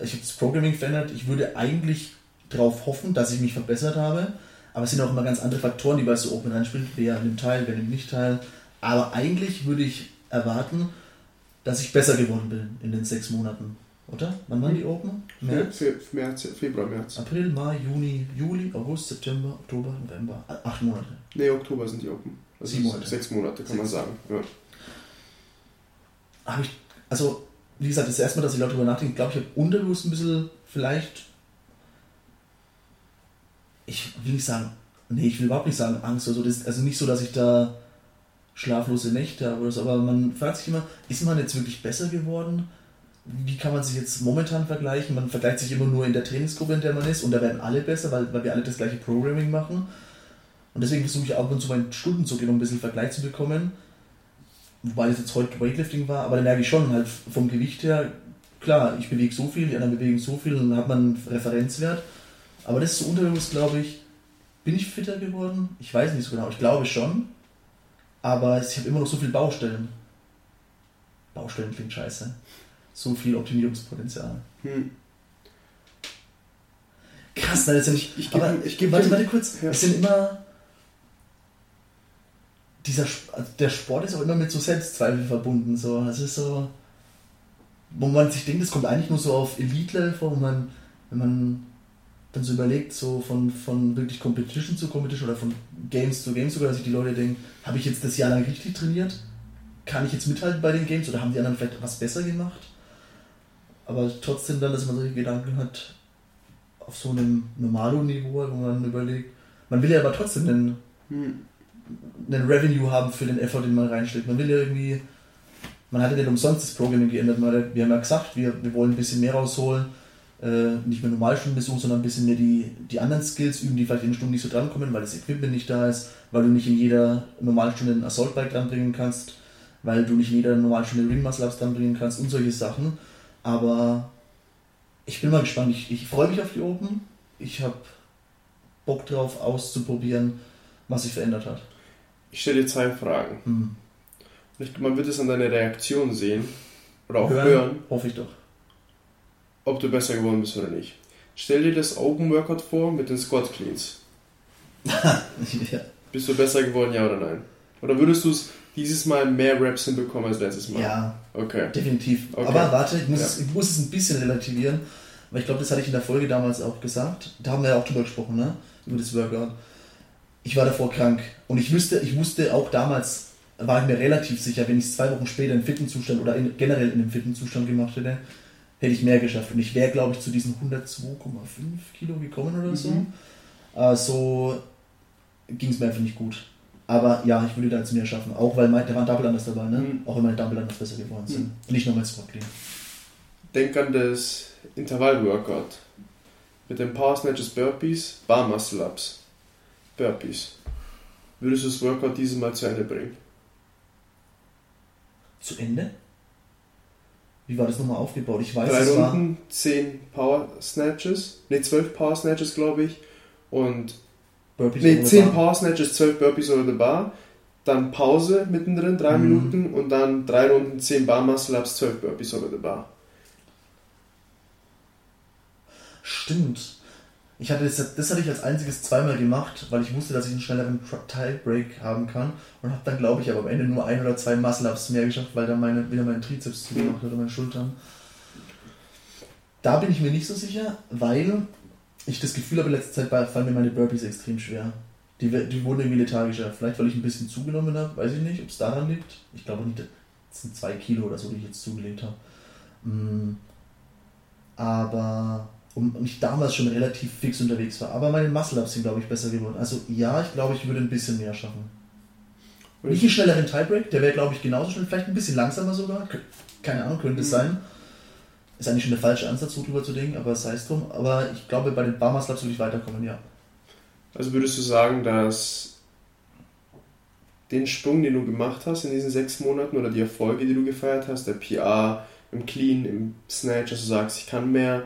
Ich habe das Programming verändert. Ich würde eigentlich darauf hoffen, dass ich mich verbessert habe. Aber es sind auch immer ganz andere Faktoren, die bei so Open reinspielen. Wer nimmt teil, wer nimmt nicht teil. Aber eigentlich würde ich erwarten, dass ich besser geworden bin in den sechs Monaten. Oder? Wann waren die Open? März? März, Februar, März. April, Mai, Juni, Juli, August, September, Oktober, November. Acht Monate. Ne, Oktober sind die Open. Also Sieben Monate. Sechs Monate, kann sechs. man sagen. Ja. Habe ich, also, wie gesagt, das erste Mal, dass ich laut darüber nachdenke, glaube ich, habe unterbewusst ein bisschen vielleicht, ich will nicht sagen, nee, ich will überhaupt nicht sagen Angst oder so. Das, also nicht so, dass ich da schlaflose Nächte habe oder so, aber man fragt sich immer, ist man jetzt wirklich besser geworden? Wie kann man sich jetzt momentan vergleichen? Man vergleicht sich immer nur in der Trainingsgruppe, in der man ist und da werden alle besser, weil, weil wir alle das gleiche Programming machen. Und deswegen versuche ich auch und zu meinen Stunden zu gehen, um ein bisschen Vergleich zu bekommen. Wobei es jetzt heute Weightlifting war, aber dann merke ich schon halt vom Gewicht her, klar, ich bewege so viel, die anderen bewegen so viel und dann hat man einen Referenzwert. Aber das ist so unterbewusst, glaube ich, bin ich fitter geworden? Ich weiß nicht so genau, ich glaube schon. Aber ich habe immer noch so viele Baustellen. Baustellen klingt scheiße. So viel Optimierungspotenzial. Hm. Krass, da ist ja nicht. Ich, ich aber ich gebe. Warte, warte kurz. Ja. Es sind immer. Dieser, also der Sport ist auch immer mit so Selbstzweifel verbunden. So. Es ist so. Wo man sich denkt, es kommt eigentlich nur so auf Elite-Level vor, wo man, wenn man dann so überlegt, so von, von wirklich Competition zu Competition oder von Games zu Games sogar, dass sich die Leute denken, habe ich jetzt das Jahr lang richtig trainiert? Kann ich jetzt mithalten bei den Games oder haben die anderen vielleicht was besser gemacht? Aber trotzdem dann, dass man solche Gedanken hat auf so einem Normalo-Niveau, wo man überlegt, man will ja aber trotzdem einen, hm. einen Revenue haben für den Effort, den man reinsteckt. Man will ja irgendwie, man hat ja nicht umsonst das Programming geändert. Wir haben ja gesagt, wir, wir wollen ein bisschen mehr rausholen äh, nicht mehr Normalstunden besuchen, sondern ein bisschen mehr die, die anderen Skills üben, die vielleicht in den Stunden nicht so drankommen, weil das Equipment nicht da ist, weil du nicht in jeder Normalstunde ein Assault Bike dranbringen kannst, weil du nicht in jeder Normalstunde Ring Muscle Ups dranbringen kannst und solche Sachen. Aber ich bin mal gespannt. Ich, ich freue mich auf die Open. Ich habe Bock drauf auszuprobieren, was sich verändert hat. Ich stelle dir zwei Fragen. Hm. Man wird es an deiner Reaktion sehen oder auch hören. hören. Hoffe ich doch ob du besser geworden bist oder nicht. Stell dir das Open Workout vor mit den Squat Cleans. ja. Bist du besser geworden, ja oder nein? Oder würdest du es dieses Mal mehr Reps hinbekommen als letztes Mal? Ja, okay. definitiv. Okay. Aber warte, ich muss, ja. es, ich muss es ein bisschen relativieren, weil ich glaube, das hatte ich in der Folge damals auch gesagt. Da haben wir ja auch drüber gesprochen, ne? Über das Workout. Ich war davor krank und ich wüsste, ich wusste auch damals, war ich mir relativ sicher, wenn ich es zwei Wochen später in fitten Zustand oder in, generell in einem fitten Zustand gemacht hätte, hätte ich mehr geschafft. Und ich wäre, glaube ich, zu diesen 102,5 Kilo gekommen oder so. Mhm. Äh, so ging es mir einfach nicht gut. Aber ja, ich würde da jetzt mehr schaffen. Auch weil mein, da waren Double anders dabei, ne? Mhm. Auch wenn meine Double anders besser geworden sind. Mhm. Nicht nur mein Squat Clean. Denk an das Intervall-Workout. Mit den Power Snatches Burpees, Bar Muscle Ups. Burpees. Würdest du das Workout dieses Mal zu Ende bringen? Zu Ende? Wie war das nochmal aufgebaut? Ich weiß, Drei es Runden, war 10 Power Snatches, ne 12 Power Snatches, glaube ich. Und Burpees nee, 10 Power Snatches, 12 Burpees oder the Bar. Dann Pause mittendrin, 3 mhm. Minuten und dann 3 Runden, 10 Bar Muscle Ups, 12 Burpees oder the Bar. Stimmt. Ich hatte das, das hatte ich als einziges zweimal gemacht, weil ich wusste, dass ich einen schnelleren Tie-Break haben kann und habe dann, glaube ich, aber am Ende nur ein oder zwei Muscle-Ups mehr geschafft, weil dann meine, wieder mein Trizeps zugemacht hat oder meine Schultern. Da bin ich mir nicht so sicher, weil ich das Gefühl habe, in letzter Zeit fallen mir meine Burpees extrem schwer. Die, die wurden irgendwie lethargischer. Vielleicht, weil ich ein bisschen zugenommen habe, weiß ich nicht, ob es daran liegt. Ich glaube nicht, das sind zwei Kilo oder so, die ich jetzt zugelegt habe. Mm. Aber und ich damals schon relativ fix unterwegs war. Aber meine Muscle-Ups sind, glaube ich, besser geworden. Also ja, ich glaube, ich würde ein bisschen mehr schaffen. Nicht einen schnelleren Tiebreak, der wäre, glaube ich, genauso schnell, vielleicht ein bisschen langsamer sogar. Keine Ahnung, könnte es mhm. sein. Ist eigentlich schon der falsche Ansatz, so drüber zu denken, aber sei es drum. Aber ich glaube, bei den Bar Muscle-Ups würde ich weiterkommen, ja. Also würdest du sagen, dass den Sprung, den du gemacht hast in diesen sechs Monaten oder die Erfolge, die du gefeiert hast, der PR, im Clean, im Snatch, dass du sagst, ich kann mehr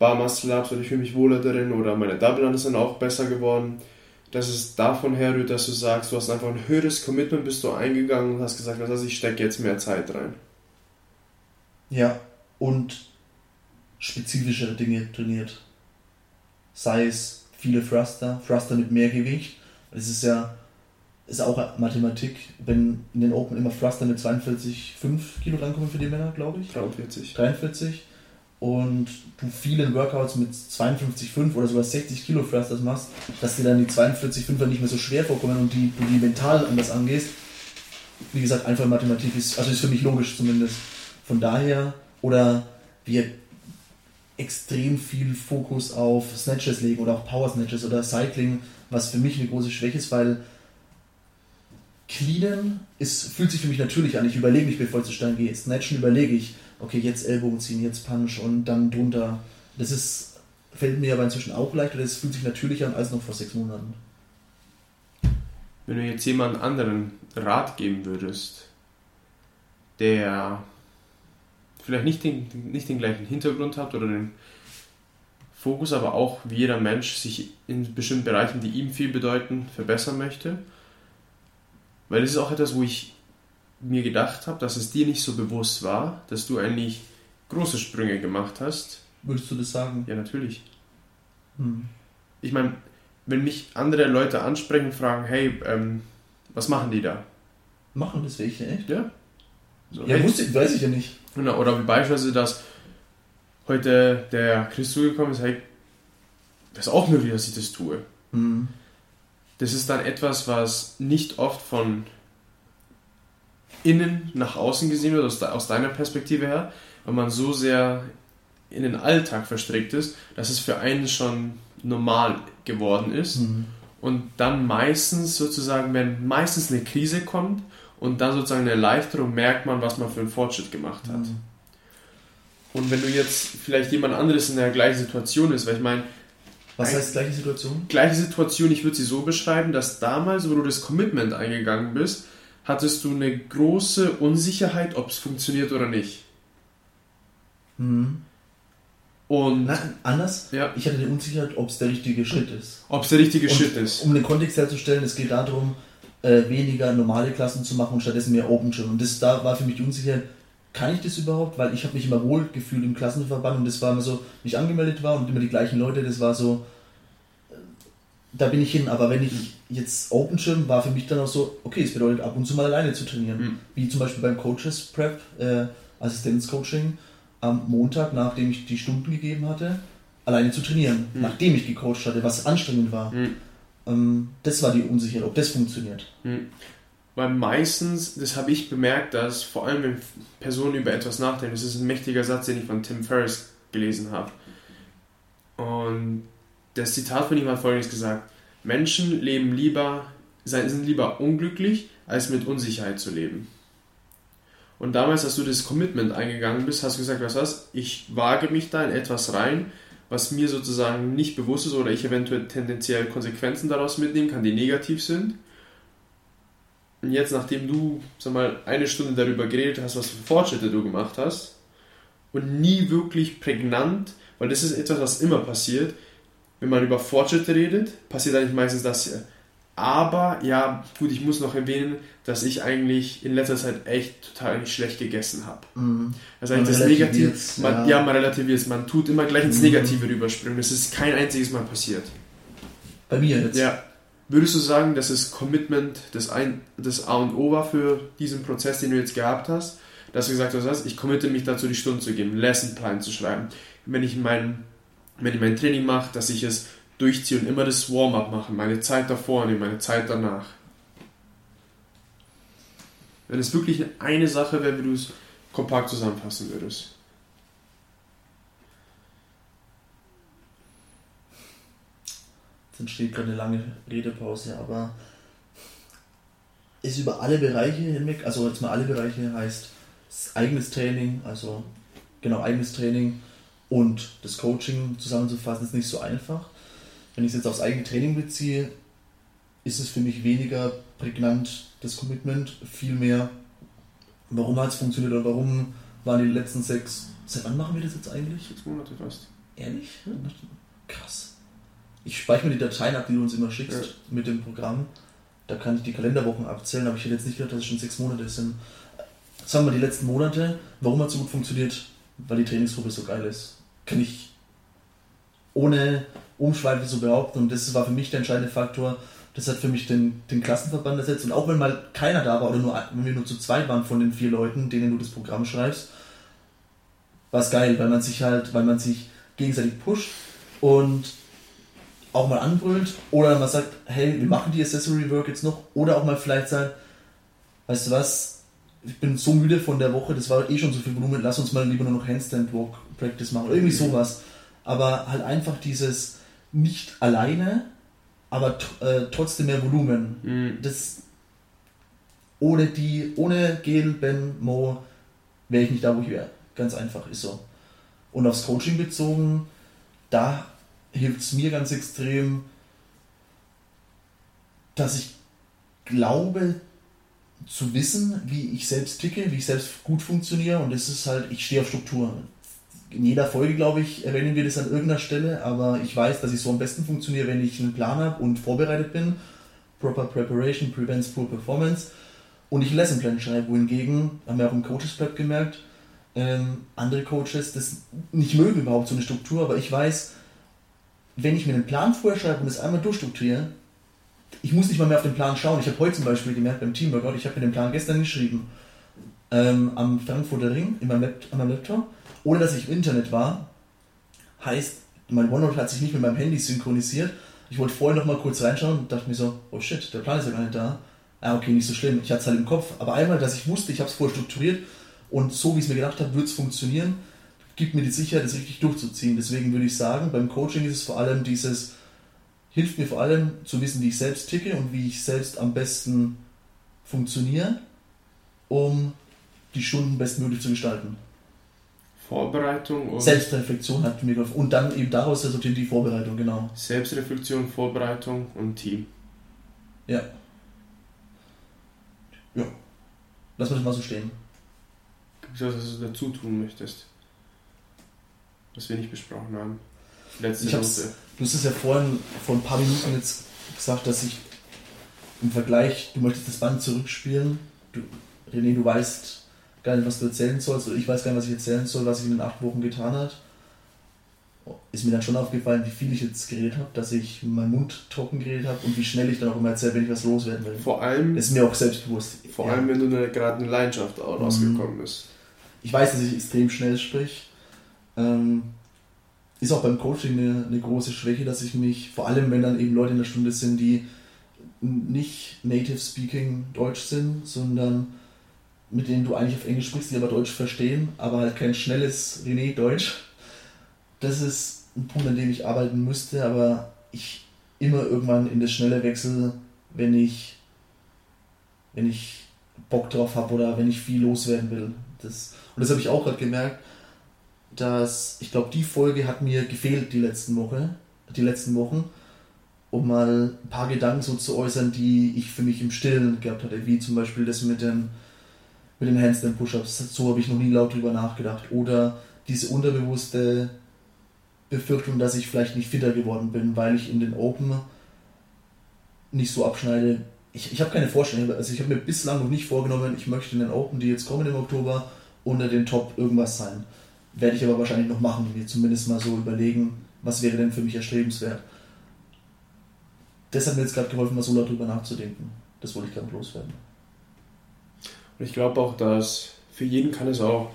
Bar Muscle Ups oder ich fühle mich wohler darin oder meine Double Unders sind auch besser geworden, dass es davon herrührt, dass du sagst, du hast einfach ein höheres Commitment, bist du eingegangen und hast gesagt, also ich stecke jetzt mehr Zeit rein. Ja, und spezifischere Dinge trainiert. Sei es viele Thruster, Thruster mit mehr Gewicht. Es ist ja ist auch Mathematik, wenn in den Open immer Thruster mit 42,5 Kilo rankommen für die Männer, glaube ich. 43. 43. Und du vielen Workouts mit 52,5 oder sogar 60 Kilo Thrusters machst, dass dir dann die 42,5er nicht mehr so schwer vorkommen und die, du die mental anders angehst. Wie gesagt, einfach Mathematik ist, also ist für mich logisch zumindest. Von daher, oder wir extrem viel Fokus auf Snatches legen oder auch Power Snatches oder Cycling, was für mich eine große Schwäche ist, weil Cleanen ist, fühlt sich für mich natürlich an. Ich überlege nicht, bevor ich zu Stein gehe. Snatchen überlege ich, okay, jetzt Ellbogen ziehen, jetzt Punch und dann drunter. Das ist, fällt mir aber inzwischen auch leichter, das fühlt sich natürlicher an als noch vor sechs Monaten. Wenn du jetzt jemand anderen Rat geben würdest, der vielleicht nicht den, nicht den gleichen Hintergrund hat oder den Fokus, aber auch wie jeder Mensch sich in bestimmten Bereichen, die ihm viel bedeuten, verbessern möchte, weil das ist auch etwas, wo ich mir gedacht habe, dass es dir nicht so bewusst war, dass du eigentlich große Sprünge gemacht hast. Würdest du das sagen? Ja, natürlich. Hm. Ich meine, wenn mich andere Leute ansprechen und fragen, hey, ähm, was machen die da? Machen das welche, echt? Ja. So, ja, wusste, weiß ich ja nicht. Genau, oder wie beispielsweise, dass heute der Chris zugekommen ist, hey, das ist auch möglich, dass ich das tue. Hm das ist dann etwas, was nicht oft von innen nach außen gesehen wird, aus, aus deiner Perspektive her, weil man so sehr in den Alltag verstrickt ist, dass es für einen schon normal geworden ist. Mhm. Und dann meistens sozusagen, wenn meistens eine Krise kommt und dann sozusagen eine Erleichterung, merkt man, was man für einen Fortschritt gemacht hat. Mhm. Und wenn du jetzt vielleicht jemand anderes in der gleichen Situation ist, weil ich meine, was heißt gleiche Situation? Gleiche Situation, ich würde sie so beschreiben, dass damals, wo du das Commitment eingegangen bist, hattest du eine große Unsicherheit, ob es funktioniert oder nicht. Mhm. Und Na, anders? Ja. Ich hatte die Unsicherheit, ob es der richtige Schritt ist. Ob es der richtige und Schritt ist. Um den Kontext herzustellen, es geht darum, äh, weniger normale Klassen zu machen und stattdessen mehr Open Gym. Und das da war für mich unsicher, kann ich das überhaupt? Weil ich habe mich immer wohl gefühlt im Klassenverband und das war immer so, wenn ich angemeldet war und immer die gleichen Leute, das war so, da bin ich hin. Aber wenn ich jetzt Open Gym war für mich dann auch so, okay, es bedeutet ab und zu mal alleine zu trainieren. Mhm. Wie zum Beispiel beim Coaches Prep, äh, Assistenzcoaching, am Montag, nachdem ich die Stunden gegeben hatte, alleine zu trainieren, mhm. nachdem ich gecoacht hatte, was anstrengend war. Mhm. Ähm, das war die Unsicherheit, ob das funktioniert. Mhm. Weil meistens, das habe ich bemerkt, dass vor allem, wenn Personen über etwas nachdenken, das ist ein mächtiger Satz, den ich von Tim Ferriss gelesen habe. Und das Zitat von ihm hat folgendes gesagt: Menschen leben lieber, sind lieber unglücklich, als mit Unsicherheit zu leben. Und damals, als du das Commitment eingegangen bist, hast du gesagt, was was, ich wage mich da in etwas rein, was mir sozusagen nicht bewusst ist oder ich eventuell tendenziell Konsequenzen daraus mitnehmen kann, die negativ sind. Und jetzt, nachdem du, sag mal, eine Stunde darüber geredet hast, was für Fortschritte du gemacht hast, und nie wirklich prägnant, weil das ist etwas, was immer passiert, wenn man über Fortschritte redet, passiert eigentlich meistens das hier. Aber ja, gut, ich muss noch erwähnen, dass ich eigentlich in letzter Zeit echt total eigentlich schlecht gegessen habe. Mhm. Also eigentlich das Negative, man, ja. ja, man relativiert man tut immer gleich ins mhm. Negative mhm. rüberspringen. Das ist kein einziges Mal passiert. Bei mir jetzt? Ja. Würdest du sagen, dass das Commitment das, ein, das A und O war für diesen Prozess, den du jetzt gehabt hast? Dass du gesagt hast, ich committe mich dazu, die Stunden zu geben, Lessonplan zu schreiben. Wenn ich mein, wenn ich mein Training mache, dass ich es durchziehe und immer das Warm-up mache, meine Zeit davor und meine Zeit danach. Wenn es wirklich eine Sache wäre, wie du es kompakt zusammenfassen würdest. entsteht gerade eine lange Redepause, aber ist über alle Bereiche hinweg, also jetzt mal alle Bereiche heißt eigenes Training, also genau eigenes Training und das Coaching zusammenzufassen, ist nicht so einfach. Wenn ich es jetzt aufs eigene Training beziehe, ist es für mich weniger prägnant das Commitment, viel mehr, warum hat es funktioniert oder warum waren die letzten sechs. Seit wann machen wir das jetzt eigentlich? Sechs Monate fast. Ehrlich? Krass. Ich speichere mir die Dateien ab, die du uns immer schickst Ja. mit dem Programm. Da kann ich die Kalenderwochen abzählen, aber ich hätte jetzt nicht gedacht, dass es schon sechs Monate sind. Sagen wir die letzten Monate, warum hat es so gut funktioniert? Weil die Trainingsgruppe so geil ist. Kann ich ohne Umschweife so behaupten. Und das war für mich der entscheidende Faktor. Das hat für mich den, den Klassenverband ersetzt. Und auch wenn mal keiner da war oder nur, wenn wir nur zu zweit waren von den vier Leuten, denen du das Programm schreibst, war es geil, weil man sich halt, weil man sich gegenseitig pusht und auch mal anbrüllt oder man sagt, hey, wir machen die Accessory Work jetzt noch oder auch mal vielleicht sagt, weißt du was, ich bin so müde von der Woche, das war eh schon so viel Volumen, lass uns mal lieber nur noch Handstand Walk Practice machen oder irgendwie sowas. Aber halt einfach dieses nicht alleine, aber äh, trotzdem mehr Volumen. Mhm. Das ohne die, ohne Gel, Ben, Mo wäre ich nicht da, wo ich wäre. Ganz einfach, ist so. Und aufs Coaching bezogen, da hilft es mir ganz extrem, dass ich glaube zu wissen, wie ich selbst ticke, wie ich selbst gut funktioniere und das ist halt, ich stehe auf Struktur. In jeder Folge, glaube ich, erwähnen wir das an irgendeiner Stelle, aber ich weiß, dass ich so am besten funktioniere, wenn ich einen Plan habe und vorbereitet bin. Proper Preparation prevents poor performance. Und ich einen Lessonplan schreibe, wohingegen, haben wir auch im Coaches Prep gemerkt, ähm, andere Coaches das nicht mögen überhaupt so eine Struktur, aber ich weiß, wenn ich mir einen Plan vorher schreibe und das einmal durchstrukturiere, ich muss nicht mal mehr auf den Plan schauen. Ich habe heute zum Beispiel gemerkt beim Teamworkout, ich habe mir den Plan gestern geschrieben ähm, am Frankfurter Ring in meinem an meinem Laptop, ohne dass ich im Internet war. Heißt, mein OneNote hat sich nicht mit meinem Handy synchronisiert. Ich wollte vorher noch mal kurz reinschauen und dachte mir so, oh shit, der Plan ist ja gar nicht da. Ah, okay, nicht so schlimm. Ich hatte es halt im Kopf. Aber einmal, dass ich wusste, ich habe es vorher strukturiert und so, wie ich es mir gedacht habe, wird es funktionieren, gibt mir die Sicherheit, das richtig durchzuziehen. Deswegen würde ich sagen, beim Coaching ist es vor allem dieses, hilft mir vor allem zu wissen, wie ich selbst ticke und wie ich selbst am besten funktioniere, um die Stunden bestmöglich zu gestalten. Vorbereitung und Selbstreflexion hat mir geholfen. Und dann eben daraus resultiert die Vorbereitung, genau. Selbstreflexion, Vorbereitung und Team. Ja. Ja. Lass mich das mal so stehen. Gibt es was, was du dazu tun möchtest? Was wir nicht besprochen haben. Letzte Ich Note. Du hast es ja vorhin vor ein paar Minuten jetzt gesagt, dass ich im Vergleich, du möchtest das Band zurückspielen. Du, René, du weißt gar nicht, was du erzählen sollst. Oder ich weiß gar nicht, was ich erzählen soll, was ich in den acht Wochen getan hat. Ist mir dann schon aufgefallen, wie viel ich jetzt geredet habe, dass ich meinen Mund trocken geredet habe und wie schnell ich dann auch immer erzähle, wenn ich was loswerden will. Vor allem, Das ist mir auch selbstbewusst. vor Ja. allem wenn du gerade eine Leidenschaft auch Mhm. rausgekommen ist. ich weiß, dass ich extrem schnell sprich. Ähm, ist auch beim Coaching eine, eine große Schwäche, dass ich mich, vor allem wenn dann eben Leute in der Stunde sind, die nicht native speaking Deutsch sind, sondern mit denen du eigentlich auf Englisch sprichst, die aber Deutsch verstehen, aber halt kein schnelles René Deutsch. Das ist ein Punkt, an dem ich arbeiten müsste, aber ich immer irgendwann in das schnelle Wechsel, wenn ich wenn ich Bock drauf habe oder wenn ich viel loswerden will. Das, und das habe ich auch gerade gemerkt, dass ich glaube, die Folge hat mir gefehlt die letzten Woche, die letzten Wochen, um mal ein paar Gedanken so zu äußern, die ich für mich im Stillen gehabt hatte, wie zum Beispiel das mit den mit den Handstand Push-ups. So habe ich noch nie laut drüber nachgedacht. Oder diese unterbewusste Befürchtung, dass ich vielleicht nicht fitter geworden bin, weil ich in den Open nicht so abschneide. Ich, ich habe keine Vorstellung, also ich habe mir bislang noch nicht vorgenommen, ich möchte in den Open, die jetzt kommen im Oktober, unter den Top irgendwas sein. Werde ich aber wahrscheinlich noch machen, mir zumindest mal so überlegen, was wäre denn für mich erstrebenswert. Das hat mir jetzt gerade geholfen, mal so laut drüber nachzudenken. Das wollte ich gerade loswerden. Und ich glaube auch, dass für jeden kann es auch.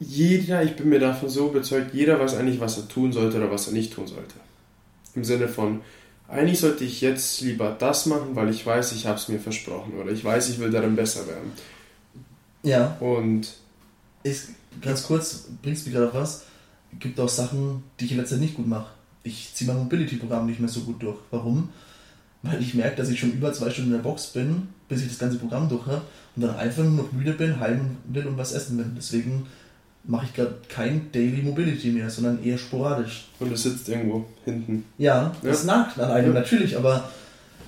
Jeder, ich bin mir davon so überzeugt, jeder weiß eigentlich, was er tun sollte oder was er nicht tun sollte. Im Sinne von, eigentlich sollte ich jetzt lieber das machen, weil ich weiß, ich habe es mir versprochen oder ich weiß, ich will darin besser werden. Ja, Und ist, ganz kurz, bringst mich gerade auf was. Gibt auch Sachen, die ich in letzter Zeit nicht gut mache. Ich ziehe mein Mobility-Programm nicht mehr so gut durch. Warum? Weil ich merke, dass ich schon über zwei Stunden in der Box bin, bis ich das ganze Programm durch habe und dann einfach nur noch müde bin, heim will und was essen will. Deswegen mache ich gerade kein Daily Mobility mehr, sondern eher sporadisch. Und es sitzt irgendwo hinten. Ja, das nagt an einem Ja. natürlich, aber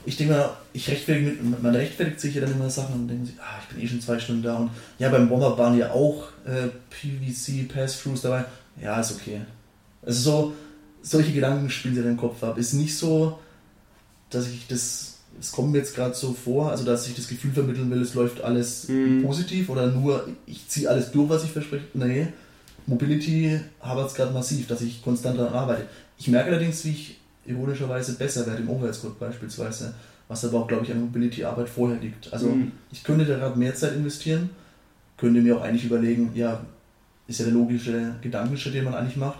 ich denke mal, ich rechtfertige, man rechtfertigt sich ja dann immer Sachen und denkt sich, ah, ich bin eh schon zwei Stunden da und ja, beim Warm-Up waren ja auch äh, PVC Pass-Throughs dabei. Ja, ist okay. Also so, solche Gedanken spielen sie in den Kopf ab. Ist nicht so, dass ich das, es kommt mir jetzt gerade so vor, also dass ich das Gefühl vermitteln will, es läuft alles mhm. positiv oder nur, ich ziehe alles durch, was ich verspreche. Nee, Mobility habe es gerade massiv, dass ich konstant daran arbeite. Ich merke allerdings, wie ich ironischerweise besser werde im Overhead beispielsweise, was aber auch, glaube ich, an Mobility-Arbeit vorher liegt. Also mhm. ich könnte da gerade mehr Zeit investieren, könnte mir auch eigentlich überlegen, ja, ist ja der logische Gedankenschritt, den man eigentlich macht.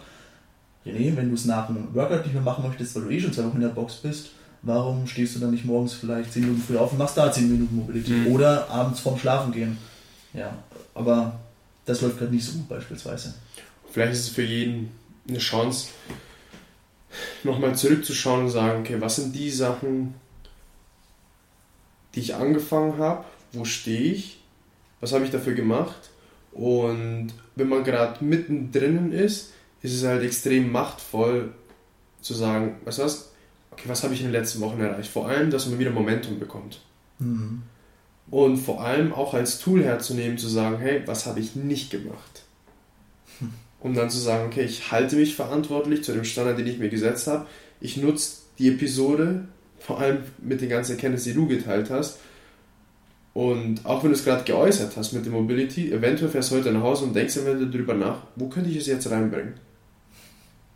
René, wenn du es nach einem Workout nicht mehr machen möchtest, weil du eh schon zwei Wochen in der Box bist, warum stehst du dann nicht morgens vielleicht 10 Minuten früher auf und machst da 10 Minuten Mobility? Mhm. Oder abends vorm Schlafen gehen. Ja, aber das läuft gerade nicht so gut beispielsweise. Vielleicht ist es für jeden eine Chance, nochmal zurückzuschauen und sagen, okay, was sind die Sachen, die ich angefangen habe, wo stehe ich, was habe ich dafür gemacht und wenn man gerade mittendrin ist, ist es halt extrem machtvoll zu sagen, was was, okay, was habe ich in den letzten Wochen erreicht? Vor allem, dass man wieder Momentum bekommt. Mhm. Und vor allem auch als Tool herzunehmen, zu sagen, hey, was habe ich nicht gemacht? Um dann zu sagen, okay, ich halte mich verantwortlich zu dem Standard, den ich mir gesetzt habe. Ich nutze die Episode, vor allem mit den ganzen Erkenntnissen, die du geteilt hast. Und auch wenn du es gerade geäußert hast mit der Mobility, eventuell fährst du heute nach Hause und denkst eventuell darüber nach, wo könnte ich es jetzt reinbringen?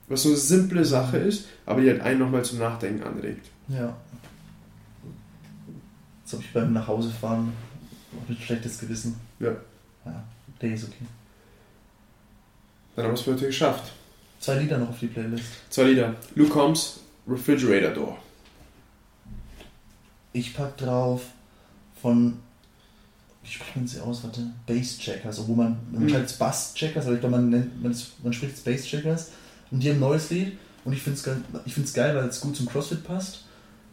Was so eine simple Sache ist, aber die halt einen nochmal zum Nachdenken anregt. Ja. Jetzt habe ich beim Nachhausefahren ein schlechtes Gewissen. Ja. Ja, der ist okay. Dann haben wir es für heute geschafft. Zwei Lieder noch auf die Playlist. Zwei Lieder. Luke Combs, Refrigerator Door. Ich pack drauf von, wie spricht man sie aus, warte, Bass Checkers, obwohl man, man mhm. schreibt Bass Checkers, aber ich glaube, man, nennt, man, man spricht Bass Checkers. Und die haben ein neues Lied und ich finde es geil, geil, weil es gut zum CrossFit passt.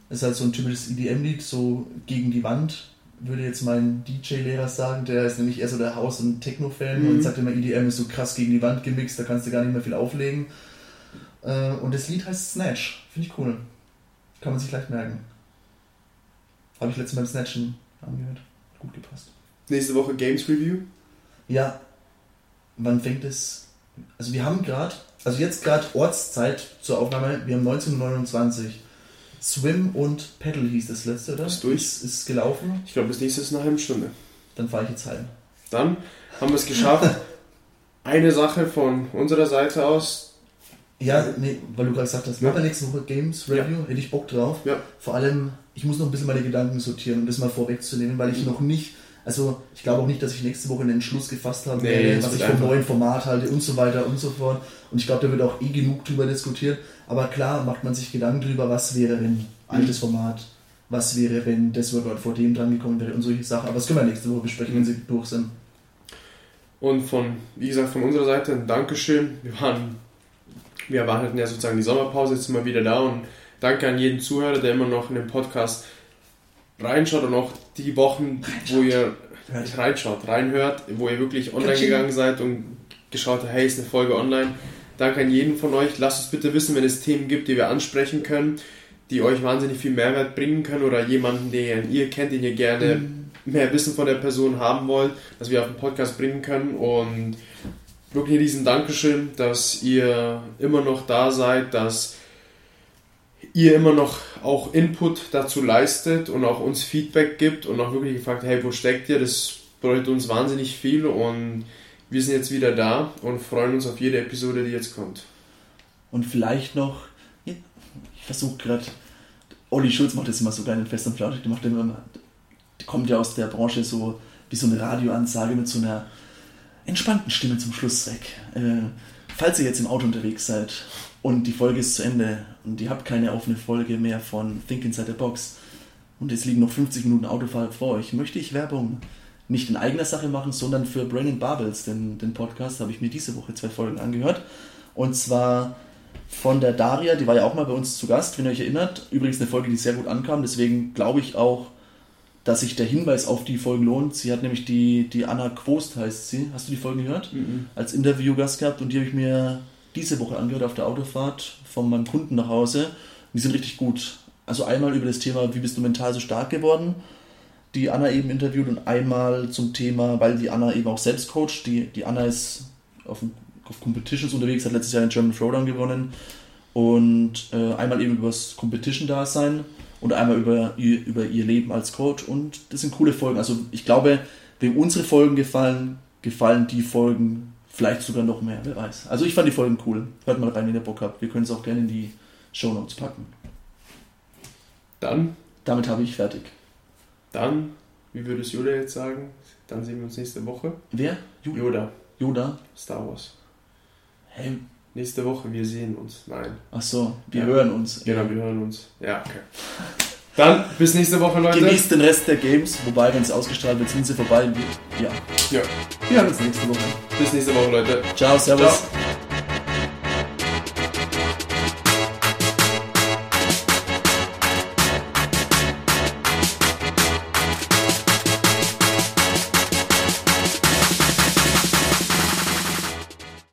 Es ist halt so ein typisches EDM-Lied, so gegen die Wand, würde jetzt mein DJ-Lehrer sagen. Der ist nämlich eher so der Haus- und Techno-Fan mhm. und sagt immer, EDM ist so krass gegen die Wand gemixt, da kannst du gar nicht mehr viel auflegen. Äh, und das Lied heißt Snatch. Finde ich cool. Kann man sich leicht merken. Habe ich letztens beim Snatchen angehört. Gut gepasst. Nächste Woche Games Review? Ja. Wann fängt es? Also wir haben gerade, also jetzt gerade Ortszeit zur Aufnahme, wir haben 1929. Swim und Pedal hieß das letzte, oder? Ist durch. Ist, ist gelaufen. Ich glaube, das nächste ist eine halbe Stunde. Dann fahre ich jetzt heim. Dann haben wir es geschafft. Eine Sache von unserer Seite aus. Ja, nee, weil du gerade gesagt hast, ja. machen wir nächste Woche Games Review, ja. hätte ich Bock drauf. Ja. Vor allem, ich muss noch ein bisschen meine Gedanken sortieren, um das mal vorwegzunehmen, weil ich mhm. noch nicht, also ich glaube auch nicht, dass ich nächste Woche einen Entschluss gefasst habe, nee, was ich vom neuen Format halte und so weiter und so fort. Und ich glaube, da wird auch eh genug drüber diskutiert. Aber klar macht man sich Gedanken drüber, was wäre, wenn altes Format, was wäre, wenn das Workout vor dem dran gekommen wäre und solche Sachen. Aber das können wir nächste Woche besprechen, wenn sie durch sind. Und von, wie gesagt, von unserer Seite ein Dankeschön. Wir waren, wir erwarteten ja sozusagen die Sommerpause, jetzt sind wir wieder da und danke an jeden Zuhörer, der immer noch in den Podcast reinschaut und auch die Wochen, wo ihr reinschaut, reinhört, wo ihr wirklich online gegangen seid und geschaut habt, hey, ist eine Folge online Danke an jeden von euch. Lasst uns bitte wissen, wenn es Themen gibt, die wir ansprechen können, die euch wahnsinnig viel Mehrwert bringen können oder jemanden, den ihr kennt, den ihr gerne mhm. mehr Wissen von der Person haben wollt, dass wir auf den Podcast bringen können. Und wirklich riesen Dankeschön, dass ihr immer noch da seid, dass ihr immer noch auch Input dazu leistet und auch uns Feedback gibt und auch wirklich gefragt, hey, wo steckt ihr? Das bedeutet uns wahnsinnig viel und wir sind jetzt wieder da und freuen uns auf jede Episode, die jetzt kommt. Und vielleicht noch, ich versuche gerade, Olli Schulz macht das immer so geil in Fest und Flauschig, der macht immer, der kommt ja aus der Branche so wie so eine Radioansage mit so einer entspannten Stimme zum Schluss weg. Äh, falls ihr jetzt im Auto unterwegs seid und die Folge ist zu Ende und ihr habt keine offene Folge mehr von Think Inside the Box und es liegen noch 50 Minuten Autofahrt vor euch, möchte ich Werbung nicht in eigener Sache machen, sondern für Brain and Barbels, den, den Podcast, habe ich mir diese Woche zwei Folgen angehört. Und zwar von der Daria, die war ja auch mal bei uns zu Gast, wenn ihr euch erinnert. Übrigens eine Folge, die sehr gut ankam, deswegen glaube ich auch, dass sich der Hinweis auf die Folgen lohnt. Sie hat nämlich die, die Anna Quost, heißt sie. Hast du die Folgen gehört? Mhm. Als Interviewgast gehabt und die habe ich mir diese Woche angehört auf der Autofahrt von meinem Kunden nach Hause. Die sind richtig gut. also einmal über das Thema, wie bist du mental so stark geworden, die Anna eben interviewt und einmal zum Thema, weil die Anna eben auch selbst coacht. Die, die Anna ist auf, auf Competitions unterwegs, hat letztes Jahr den German Throwdown gewonnen und äh, einmal eben über das Competition-Dasein und einmal über ihr, über ihr Leben als Coach und das sind coole Folgen. Also ich glaube, wem unsere Folgen gefallen, gefallen die Folgen vielleicht sogar noch mehr, wer weiß. Also ich fand die Folgen cool. Hört mal rein, wenn ihr Bock habt. Wir können es auch gerne in die Show Notes packen. Dann? Damit habe ich fertig. Dann, wie würde es Yoda jetzt sagen? Dann sehen wir uns nächste Woche. Wer? Yoda. Yoda? Star Wars. Hey. Nächste Woche, wir sehen uns. Nein. Ach so, wir ja. hören uns. Genau, wir hören uns. Ja, okay. Dann bis nächste Woche, Leute. Genießt den Rest der Games, wobei, wenn es ausgestrahlt wird, sind sie vorbei. Ja. Ja. Wir hören uns nächste Woche. Bis nächste Woche, Leute. Ciao, Servus. Ciao.